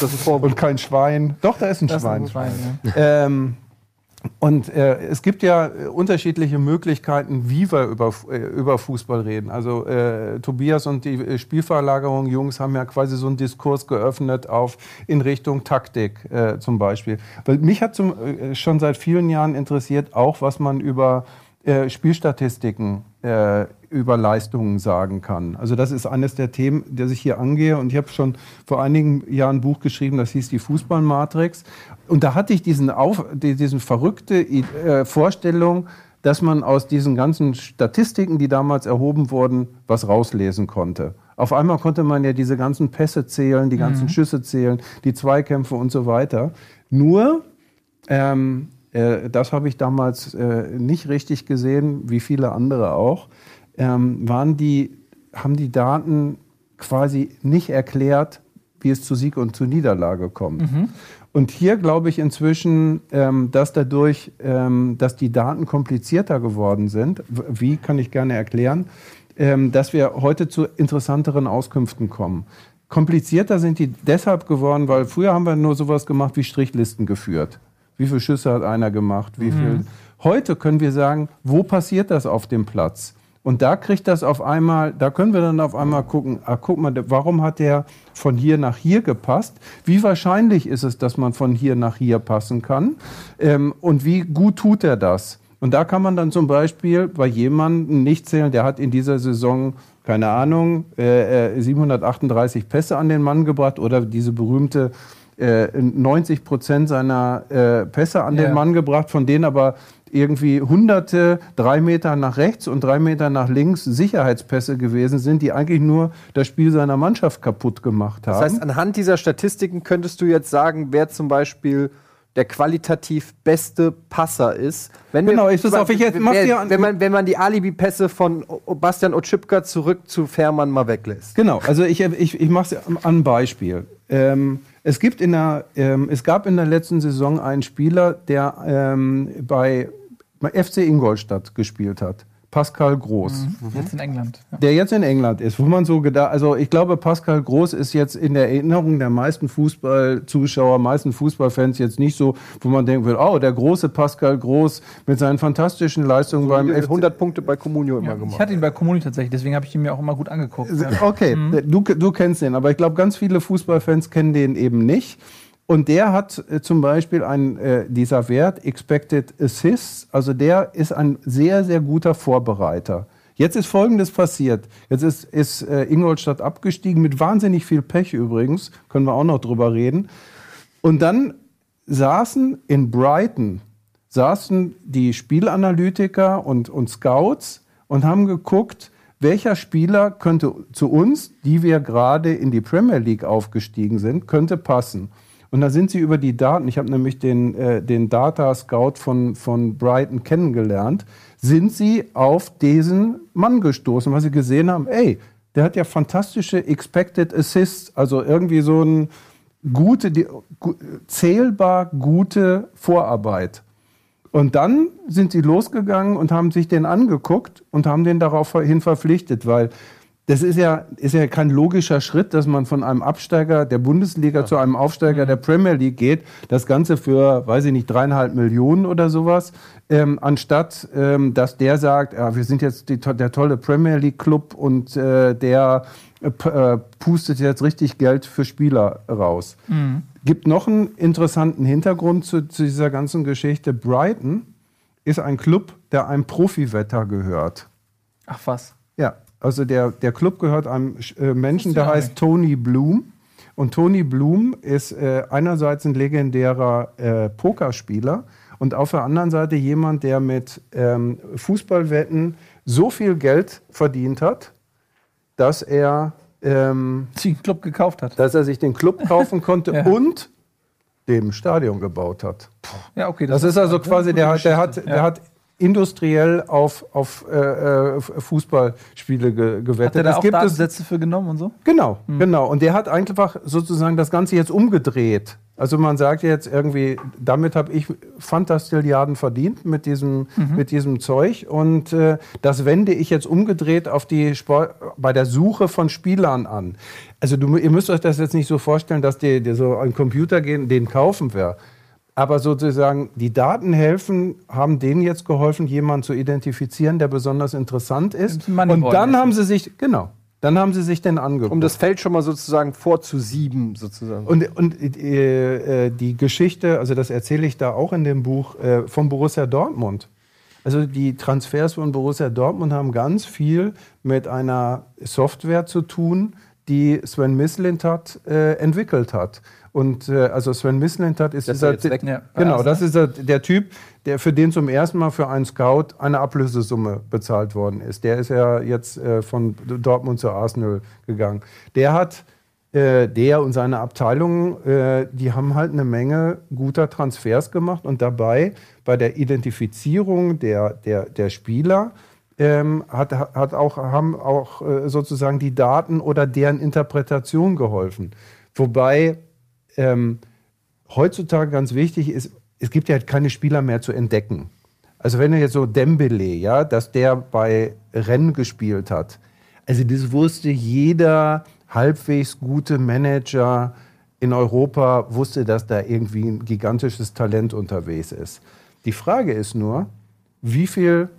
ist und kein Schwein. Doch, da ist ein Das ist Schwein. ein Schwein, ja. Ähm, und äh, es gibt ja äh, unterschiedliche Möglichkeiten, wie wir über, äh, über Fußball reden. Also äh, Tobias und die äh, Spielverlagerung Jungs haben ja quasi so einen Diskurs geöffnet auf in Richtung Taktik äh, zum Beispiel. Weil mich hat zum, äh, schon seit vielen Jahren interessiert, auch was man über äh, Spielstatistiken äh, über Leistungen sagen kann. Also das ist eines der Themen, das ich hier angehe. Und ich habe schon vor einigen Jahren ein Buch geschrieben, das hieß die Fußballmatrix. Und da hatte ich diesen, Auf, die- diesen verrückte äh, Vorstellung, dass man aus diesen ganzen Statistiken, die damals erhoben wurden, was rauslesen konnte. Auf einmal konnte man ja diese ganzen Pässe zählen, die ganzen Schüsse zählen, die Zweikämpfe und so weiter. Nur ähm, äh, das habe ich damals äh, nicht richtig gesehen, wie viele andere auch. Ähm, waren die, haben die Daten quasi nicht erklärt, wie es zu Sieg und zu Niederlage kommt. Und hier glaube ich inzwischen, ähm, dass dadurch, ähm, dass die Daten komplizierter geworden sind, wie kann ich gerne erklären, dass wir heute zu interessanteren Auskünften kommen. Komplizierter sind die deshalb geworden, weil früher haben wir nur sowas gemacht wie Strichlisten geführt. Wie viele Schüsse hat einer gemacht? Wie viel? Heute können wir sagen, wo passiert das auf dem Platz? Und da kriegt das auf einmal, da können wir dann auf einmal gucken, ah, guck mal, warum hat der von hier nach hier gepasst? Wie wahrscheinlich ist es, dass man von hier nach hier passen kann? Ähm, und wie gut tut er das? Und da kann man dann zum Beispiel bei jemandem nicht zählen, der hat in dieser Saison, keine Ahnung, äh, äh, 738 Pässe an den Mann gebracht oder diese berühmte äh, 90 Prozent seiner äh, Pässe an Ja. den Mann gebracht, von denen aber irgendwie hunderte drei Meter nach rechts und drei Meter nach links Sicherheitspässe gewesen sind, die eigentlich nur das Spiel seiner Mannschaft kaputt gemacht haben. Das heißt, anhand dieser Statistiken könntest du jetzt sagen, wer zum Beispiel der qualitativ beste Passer ist. Wenn Genau, ich- pass auf, ich jetzt- mach dir wenn, man, wenn man die Alibi-Pässe von Bastian Otschipka zurück zu Fährmann mal weglässt. Genau, also ich, ich, ich mache es an Beispiel. Ähm, es, gibt in der, ähm, es gab in der letzten Saison einen Spieler, der ähm, bei, bei FC Ingolstadt gespielt hat. Pascal Groß. Jetzt in England. Ja. Der jetzt in England ist, wo man so gedacht, also ich glaube, Pascal Groß ist jetzt in der Erinnerung der meisten Fußballzuschauer, meisten Fußballfans jetzt nicht so, wo man denken will, oh, der große Pascal Groß mit seinen fantastischen Leistungen beim FC 100 Punkte bei Comunio immer Ja, gemacht. ich hatte ihn bei Community tatsächlich, deswegen habe ich ihn mir auch immer gut angeguckt. Okay, du, du kennst den, aber ich glaube, ganz viele Fußballfans kennen den eben nicht. Und der hat äh, zum Beispiel ein, äh, dieser Wert, Expected Assists, also der ist ein sehr, sehr guter Vorbereiter. Jetzt ist Folgendes passiert. Jetzt ist, ist äh, Ingolstadt abgestiegen, mit wahnsinnig viel Pech übrigens, können wir auch noch drüber reden. Und dann saßen in Brighton, saßen die Spielanalytiker und, und Scouts und haben geguckt, welcher Spieler könnte zu uns, die wir gerade in die Premier League aufgestiegen sind, könnte passen. Und da sind sie über die Daten, ich habe nämlich den, äh, den Data Scout von, von Brighton kennengelernt, sind sie auf diesen Mann gestoßen, weil sie gesehen haben, ey, der hat ja fantastische Expected Assists, also irgendwie so ein gute, die, zählbar gute Vorarbeit. Und dann sind sie losgegangen und haben sich den angeguckt und haben den daraufhin verpflichtet, weil das ist ja, ist ja kein logischer Schritt, dass man von einem Absteiger der Bundesliga zu einem Aufsteiger der Premier League geht. Das Ganze für, weiß ich nicht, dreieinhalb Millionen oder sowas. Ähm, anstatt, ähm, dass der sagt, ja, wir sind jetzt die, der tolle Premier League Club und äh, der äh, äh, pustet jetzt richtig Geld für Spieler raus. Gibt noch einen interessanten Hintergrund zu, zu dieser ganzen Geschichte. Brighton ist ein Club, der einem Profiwetter gehört. Ach was. Ja, also der, der Club gehört einem äh, Menschen, der heißt. Tony Bloom. Und Tony Bloom ist äh, einerseits ein legendärer äh, Pokerspieler und auf der anderen Seite jemand, der mit ähm, Fußballwetten so viel Geld verdient hat, dass er, ähm, einen Club gekauft hat. dass er sich den Club kaufen konnte Ja. und dem Stadion gebaut hat. Ja, okay. Das ist also quasi, der, der, hat, der hat industriell auf, auf äh, äh, Fußballspiele ge gewettet. Hat er da Es auch gibt es, Datensätze für genommen und so? genau, genau. Und der hat einfach sozusagen das Ganze jetzt umgedreht. Also man sagt jetzt irgendwie, damit habe ich Fantastilliarden verdient mit diesem, mit diesem Zeug. Und äh, das wende ich jetzt umgedreht auf die Sport, bei der Suche von Spielern an. Also du, ihr müsst euch das jetzt nicht so vorstellen, dass die, die so einen Computer gehen, den kaufen wir. Aber sozusagen die Daten helfen, haben denen jetzt geholfen, jemanden zu identifizieren, der besonders interessant ist. Und Moneyball dann haben sie sich, genau, dann haben sie sich den angeguckt. Um das Feld schon mal sozusagen vorzusieben, sozusagen. Und, und äh, äh, die Geschichte, also das erzähle ich da auch in dem Buch, äh, von Borussia Dortmund. Also die Transfers von Borussia Dortmund haben ganz viel mit einer Software zu tun, die Sven Mislintat äh, entwickelt hat. Und äh, also Sven Mislintat ist Das ist dieser, jetzt weg. Ja. genau, das ist der, der Typ, der für den zum ersten Mal für einen Scout eine Ablösesumme bezahlt worden ist. Der ist ja jetzt äh, von Dortmund zu Arsenal gegangen. Der hat äh, der und seine Abteilung, äh, die haben halt eine Menge guter Transfers gemacht und dabei bei der Identifizierung der, der, der Spieler ähm, hat, hat auch, haben auch äh, sozusagen die Daten oder deren Interpretation geholfen. Wobei ähm, heutzutage ganz wichtig ist, es gibt ja keine Spieler mehr zu entdecken. Also wenn du jetzt so Dembele, ja, dass der bei Rennen gespielt hat, also das wusste jeder halbwegs gute Manager in Europa, wusste, dass da irgendwie ein gigantisches Talent unterwegs ist. Die Frage ist nur, wie viel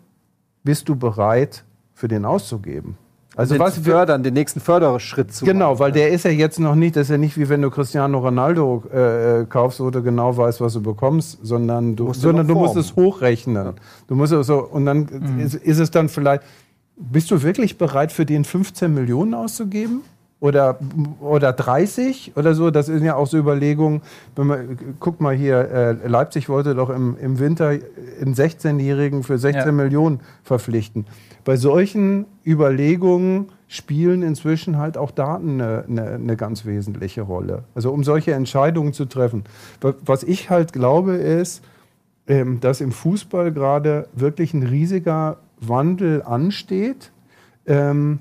bist du bereit, für den auszugeben? Also den was fördern, den nächsten Förderschritt zu Genau, machen. weil der ist ja jetzt noch nicht, das ist ja nicht wie wenn du Cristiano Ronaldo äh, äh, kaufst, wo du genau weißt, was du bekommst, sondern du, musst sondern du musst es hochrechnen. Du musst es so, und dann Mhm. ist, ist es dann vielleicht, bist du wirklich bereit, für den 15 Millionen auszugeben? Oder, oder 30 oder so. Das sind ja auch so Überlegungen. Wenn man, guck mal hier, äh, Leipzig wollte doch im, im Winter einen 16-Jährigen für 16 Ja. Millionen verpflichten. Bei solchen Überlegungen spielen inzwischen halt auch Daten eine, eine, eine ganz wesentliche Rolle. Also um solche Entscheidungen zu treffen. Wa- Was ich halt glaube ist, ähm, dass im Fußball gerade wirklich ein riesiger Wandel ansteht. Ähm,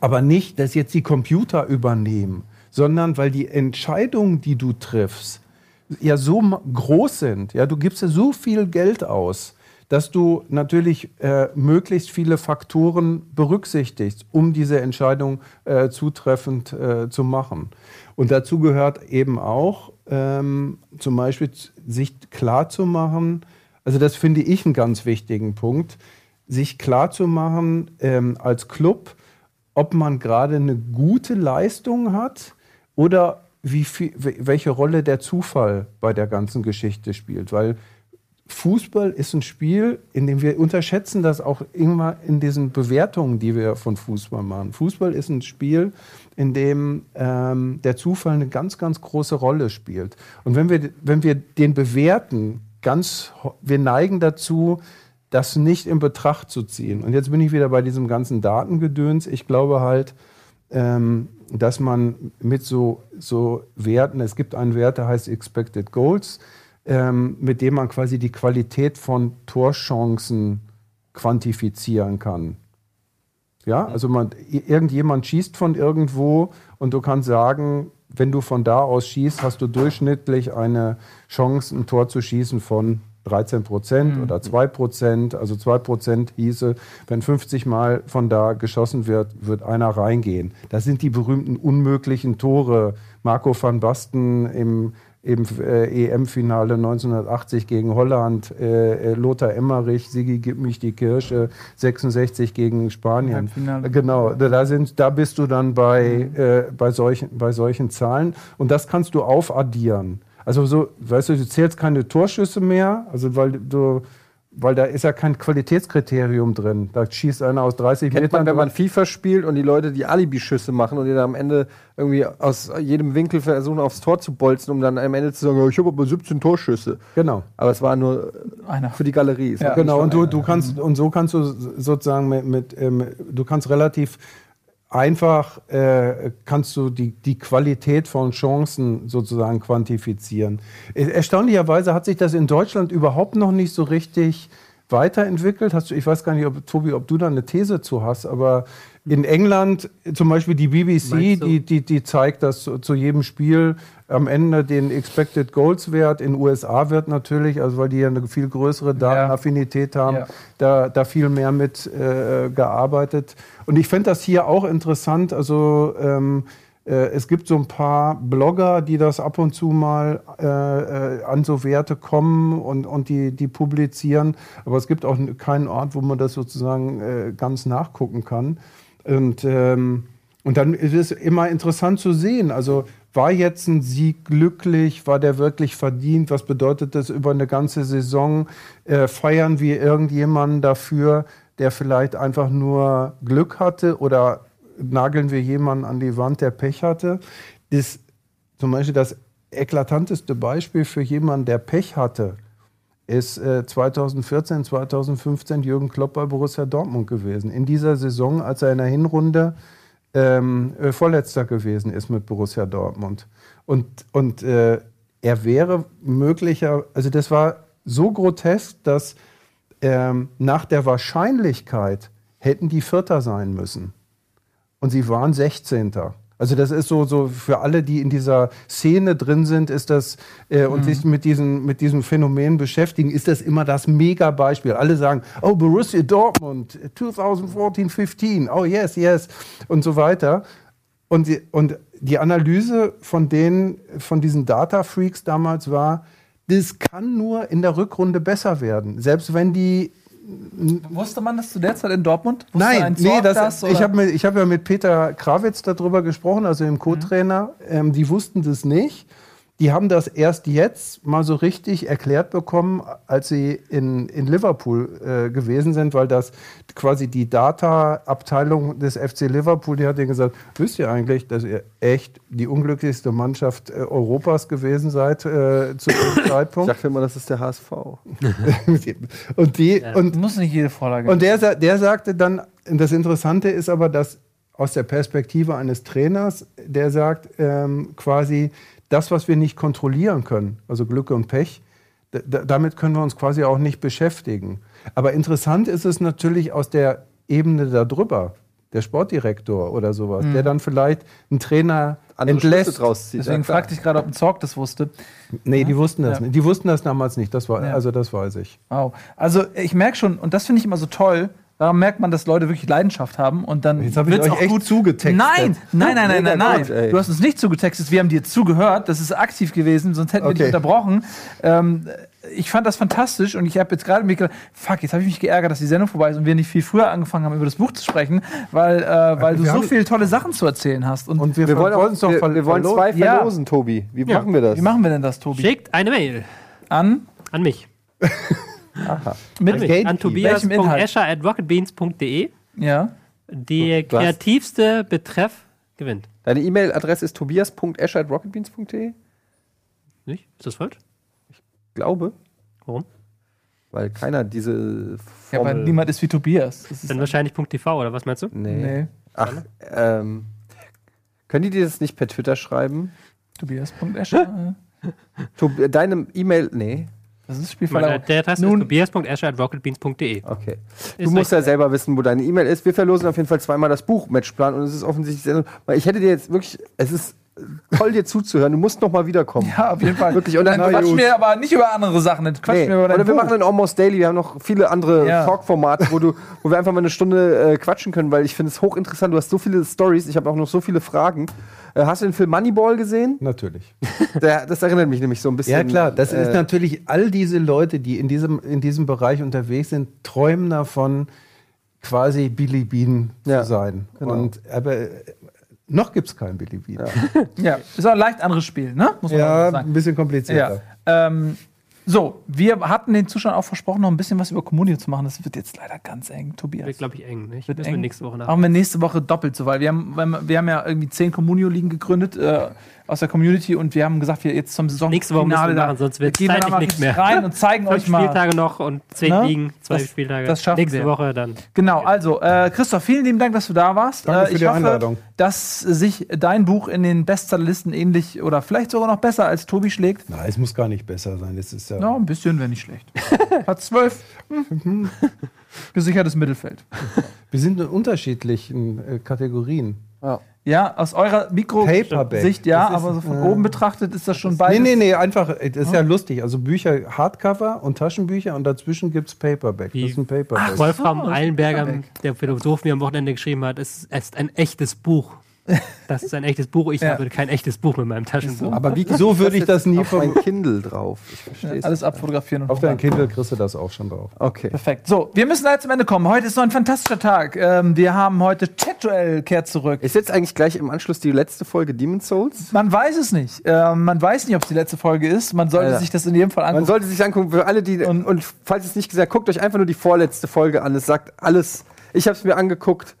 aber nicht, dass jetzt die Computer übernehmen, sondern weil die Entscheidungen, die du triffst, ja so groß sind. Ja, du gibst ja so viel Geld aus, dass du natürlich äh, möglichst viele Faktoren berücksichtigst, um diese Entscheidung äh, zutreffend äh, zu machen. Und dazu gehört eben auch ähm, zum Beispiel sich klar zu machen, also das finde ich einen ganz wichtigen Punkt, sich klar zu machen ähm, als Club, ob man gerade eine gute Leistung hat oder wie viel, welche Rolle der Zufall bei der ganzen Geschichte spielt. Weil Fußball ist ein Spiel, in dem wir unterschätzen das auch immer in diesen Bewertungen, die wir von Fußball machen. Fußball ist ein Spiel, in dem ähm, der Zufall eine ganz, ganz große Rolle spielt. Und wenn wir, wenn wir den bewerten, ganz, wir neigen dazu, das nicht in Betracht zu ziehen. Und jetzt bin ich wieder bei diesem ganzen Datengedöns. Ich glaube halt, ähm, dass man mit so, so Werten, es gibt einen Wert, der heißt Expected Goals, ähm, mit dem man quasi die Qualität von Torchancen quantifizieren kann. Ja, also man, irgendjemand schießt von irgendwo und du kannst sagen, wenn du von da aus schießt, hast du durchschnittlich eine Chance, ein Tor zu schießen von 13 Prozent oder 2 Prozent. Also 2 Prozent hieße, wenn 50 Mal von da geschossen wird, wird einer reingehen. Das sind die berühmten unmöglichen Tore. Marco van Basten im, im äh, EM-Finale 1980 gegen Holland, äh, äh, Lothar Emmerich, Sigi gib mich die Kirsche, 66 gegen Spanien. Genau, da, sind, da bist du dann bei, äh, bei, solchen, bei solchen Zahlen. Und das kannst du aufaddieren. Also so, weißt du, du zählst keine Torschüsse mehr, also weil du, weil da ist ja kein Qualitätskriterium drin. Da schießt einer aus 30 Kennt Metern. man, wenn man FIFA spielt und die Leute die Alibi-Schüsse machen und die dann am Ende irgendwie aus jedem Winkel versuchen aufs Tor zu bolzen, um dann am Ende zu sagen, ich habe aber 17 Torschüsse. genau. Aber es war nur Einer. für die Galerie. Ja. Genau, und du, du kannst, und so kannst du sozusagen mit, mit ähm, du kannst relativ einfach, äh, kannst du die, die Qualität von Chancen sozusagen quantifizieren. Äh, Erstaunlicherweise hat sich das in Deutschland überhaupt noch nicht so richtig weiterentwickelt. Hast du, ich weiß gar nicht, ob, Tobi, ob du da eine These zu hast, aber in England zum Beispiel die BBC, die, die, die zeigt, dass zu jedem Spiel am Ende den Expected Goals Wert in USA wird natürlich, also weil die ja eine viel größere Datenaffinität haben, Ja. da, da viel mehr mit äh, gearbeitet. Und ich fände das hier auch interessant. Also ähm, äh, es gibt so ein paar Blogger, die das ab und zu mal äh, äh, an so Werte kommen und, und die, die publizieren. Aber es gibt auch keinen Ort, wo man das sozusagen äh, ganz nachgucken kann. Und, ähm, und dann ist es immer interessant zu sehen. Also war jetzt ein Sieg glücklich? War der wirklich verdient? Was bedeutet das über eine ganze Saison? Äh, feiern wir irgendjemanden dafür, der vielleicht einfach nur Glück hatte? Oder nageln wir jemanden an die Wand, der Pech hatte? Das, zum Beispiel das eklatanteste Beispiel für jemanden, der Pech hatte, ist äh, 2014, 2015 Jürgen Klopp bei Borussia Dortmund gewesen. In dieser Saison, als er in der Hinrunde ähm, äh, Vorletzter gewesen ist mit Borussia Dortmund. Und, und äh, er wäre möglicher, also das war so grotesk, dass ähm, nach der Wahrscheinlichkeit hätten die Vierter sein müssen. Und sie waren 16. Also das ist so, so für alle, die in dieser Szene drin sind, ist das äh, und sich mit diesen, mit diesem Phänomen beschäftigen, ist das immer das Mega-Beispiel. Alle sagen, oh, Borussia Dortmund, 2014, 15, oh yes, yes und so weiter. Und die, und die Analyse von denen, von diesen Data-Freaks damals war, das kann nur in der Rückrunde besser werden. Selbst wenn die Wusste man das zu der Zeit in Dortmund? Wusste Nein, ein nee, das, oder? ich habe hab ja mit Peter Krawitz darüber gesprochen, also dem Co-Trainer. Ähm, die wussten das nicht. Die haben das erst jetzt mal so richtig erklärt bekommen, als sie in, in Liverpool äh, gewesen sind, weil das quasi die Data-Abteilung des FC Liverpool, die hat denen gesagt, wisst ihr eigentlich, dass ihr echt die unglücklichste Mannschaft äh, Europas gewesen seid äh, zu dem Ich Zeitpunkt? dachte immer, das ist der HSV. und die, und Muss nicht jede Vorlage. und der, der sagte dann, das Interessante ist aber, dass aus der Perspektive eines Trainers, der sagt, ähm, quasi, das, was wir nicht kontrollieren können, also Glück und Pech, damit können wir uns quasi auch nicht beschäftigen. Aber interessant ist es natürlich aus der Ebene darüber, der Sportdirektor oder sowas, der dann vielleicht einen Trainer Andere entlässt. draus zieht. Deswegen ja, fragte ich gerade, ob ein Zorg das wusste. Nee, die wussten das Ja. nicht. Die wussten das damals nicht. Das war, Ja. Also das weiß ich. Wow. Also ich merke schon, und das finde ich immer so toll, daran merkt man, dass Leute wirklich Leidenschaft haben und dann Jetzt hab ich wird's euch echt zugetextet. Nein, nein, nein, nein, nein, nein. gut, ey. Du hast uns nicht zugetextet, wir haben dir zugehört, das ist aktiv gewesen, sonst hätten wir dich unterbrochen. Ähm, ich fand das fantastisch und ich habe jetzt gerade mir gedacht, fuck, jetzt habe ich mich geärgert, dass die Sendung vorbei ist und wir nicht viel früher angefangen haben, über das Buch zu sprechen, weil, äh, weil du so viele tolle Sachen zu erzählen hast. Und, Und wir, Wir wollen, auch, es doch wir, wir wollen zwei Ja. verlosen, Tobi. Wie Ja. machen wir das? wie machen wir denn das, Tobi? Schickt eine Mail An? an mich. Mit An, mich. Gatekeep. an Welchem Inhalt? tobias.escher.rocketbeans.de. Ja. Der kreativste Betreff gewinnt. Deine E-Mail-Adresse ist tobias.escher.rocketbeans.de? Nicht? Ist das falsch? Glaube. Warum? Weil keiner diese Ja, aber Formel... niemand ist wie Tobias. Das ist Dann wahrscheinlich .tv oder was meinst du? nee. Nee. Ach, ähm... Können die dir das nicht per Twitter schreiben? Tobias.escher. Tob äh, deine E-Mail... Nee. Das ist Spielverlagerung. der Adresse Nun- ist tobias.escher.rocketbeans.de. Okay. Ist du musst ja selber wissen, wo deine E-Mail ist. Wir verlosen auf jeden Fall zweimal das Buch Matchplan und es ist offensichtlich sehr, weil ich hätte dir jetzt wirklich, es ist toll dir zuzuhören. Du musst noch mal wiederkommen. Ja, auf jeden Fall. Wirklich. Und dann Dann quatschen wir aber nicht über andere Sachen. Dann quatschen Nee. wir über dein Oder wir Buch. machen einen Almost Daily. Wir haben noch viele andere Ja. Talk-Formate, wo, du, wo wir einfach mal eine Stunde äh, quatschen können, weil ich finde es hochinteressant. Du hast so viele Stories. Ich habe auch noch so viele Fragen. Äh, hast du den Film Moneyball gesehen? Natürlich. Der, das erinnert mich nämlich so ein bisschen. Ja, klar, das äh, ist natürlich all diese Leute, die in diesem, in diesem Bereich unterwegs sind, träumen davon, quasi Billy Bean Ja, zu sein. genau. Und, aber noch gibt es keinen Billy Bean. Ja, ist auch ein leicht anderes Spiel, ne? Muss man Ja, sagen. ein bisschen komplizierter. Ja. Ähm, so, wir hatten den Zuschauern auch versprochen, noch ein bisschen was über Communio zu machen. Das wird jetzt leider ganz eng, Tobias. Wird, glaube ich, eng. Ne? Ich Wird müssen wir eng. nächste Woche nach. Machen wir nächste Woche doppelt so, weil wir haben, wir haben ja irgendwie zehn Communio-Ligen gegründet äh, aus der Community und wir haben gesagt, wir jetzt zum Saisonfinale Nächste Woche müssen wir machen, sonst wird's gehen wir da zeitlich nichts mehr. rein und zeigen Fünf euch mal. Spieltage noch und zehn Ne? Ligen, zwei Das- Spieltage. das schaffen Nächste wir. Woche dann. Genau, also äh, Christoph, vielen lieben Dank, dass du da warst. Danke äh, für die hoffe, Einladung. dass sich dein Buch in den Bestsellerlisten ähnlich oder vielleicht sogar noch besser als Tobi schlägt. Nein, es muss gar nicht besser sein. Es ist ja, Ja, ein bisschen wäre nicht schlecht. Hat zwölf. Hm. Gesichertes Mittelfeld. Wir sind in unterschiedlichen äh, Kategorien. Ja, aus eurer. Mikro-Sicht ja, aber so von äh, oben betrachtet ist das schon beides. Nee, nee, nee, einfach, äh, das ist ja lustig. Also Bücher, Hardcover und Taschenbücher und dazwischen gibt es Paperback. Wie- Das ist ein Paperback. Wolfram das ist Eilenberger, der Philosoph, mir am Wochenende geschrieben hat, es ist ein echtes Buch. Das ist ein echtes Buch. Ich Ja. habe kein echtes Buch mit meinem Taschenbuch. Aber wie, so würde ich das nie auf mein vom. Kindle drauf. Ich verstehe Alles abfotografieren und Auf dein. Kindle kriegst du das auch schon drauf. Okay. Perfekt. So, wir müssen leider zum Ende kommen. Heute ist noch ein fantastischer Tag. Ähm, wir haben heute Chat-Duell kehrt zurück. Ist jetzt eigentlich gleich im Anschluss die letzte Folge Demon's Souls? Man weiß es nicht. Ähm, man weiß nicht, ob es die letzte Folge ist. Man sollte Alter. sich das in jedem Fall Man angucken. sollte sich angucken, für alle, die. Und, und falls ihr es nicht gesagt guckt euch einfach nur die vorletzte Folge an. Es sagt alles. Ich habe es mir angeguckt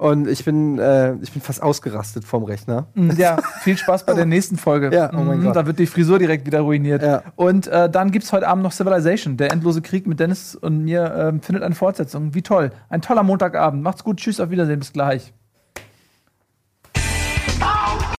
und ich bin, äh, ich bin fast ausgerastet vom Rechner. Ja, viel Spaß bei der nächsten Folge. Ja, oh mein Mhm, Gott. Da wird die Frisur direkt wieder ruiniert. Ja. Und äh, dann gibt es heute Abend noch Civilization. Der endlose Krieg mit Dennis und mir ähm, findet eine Fortsetzung. Wie toll. Ein toller Montagabend. Macht's gut. Tschüss, auf Wiedersehen. Bis gleich.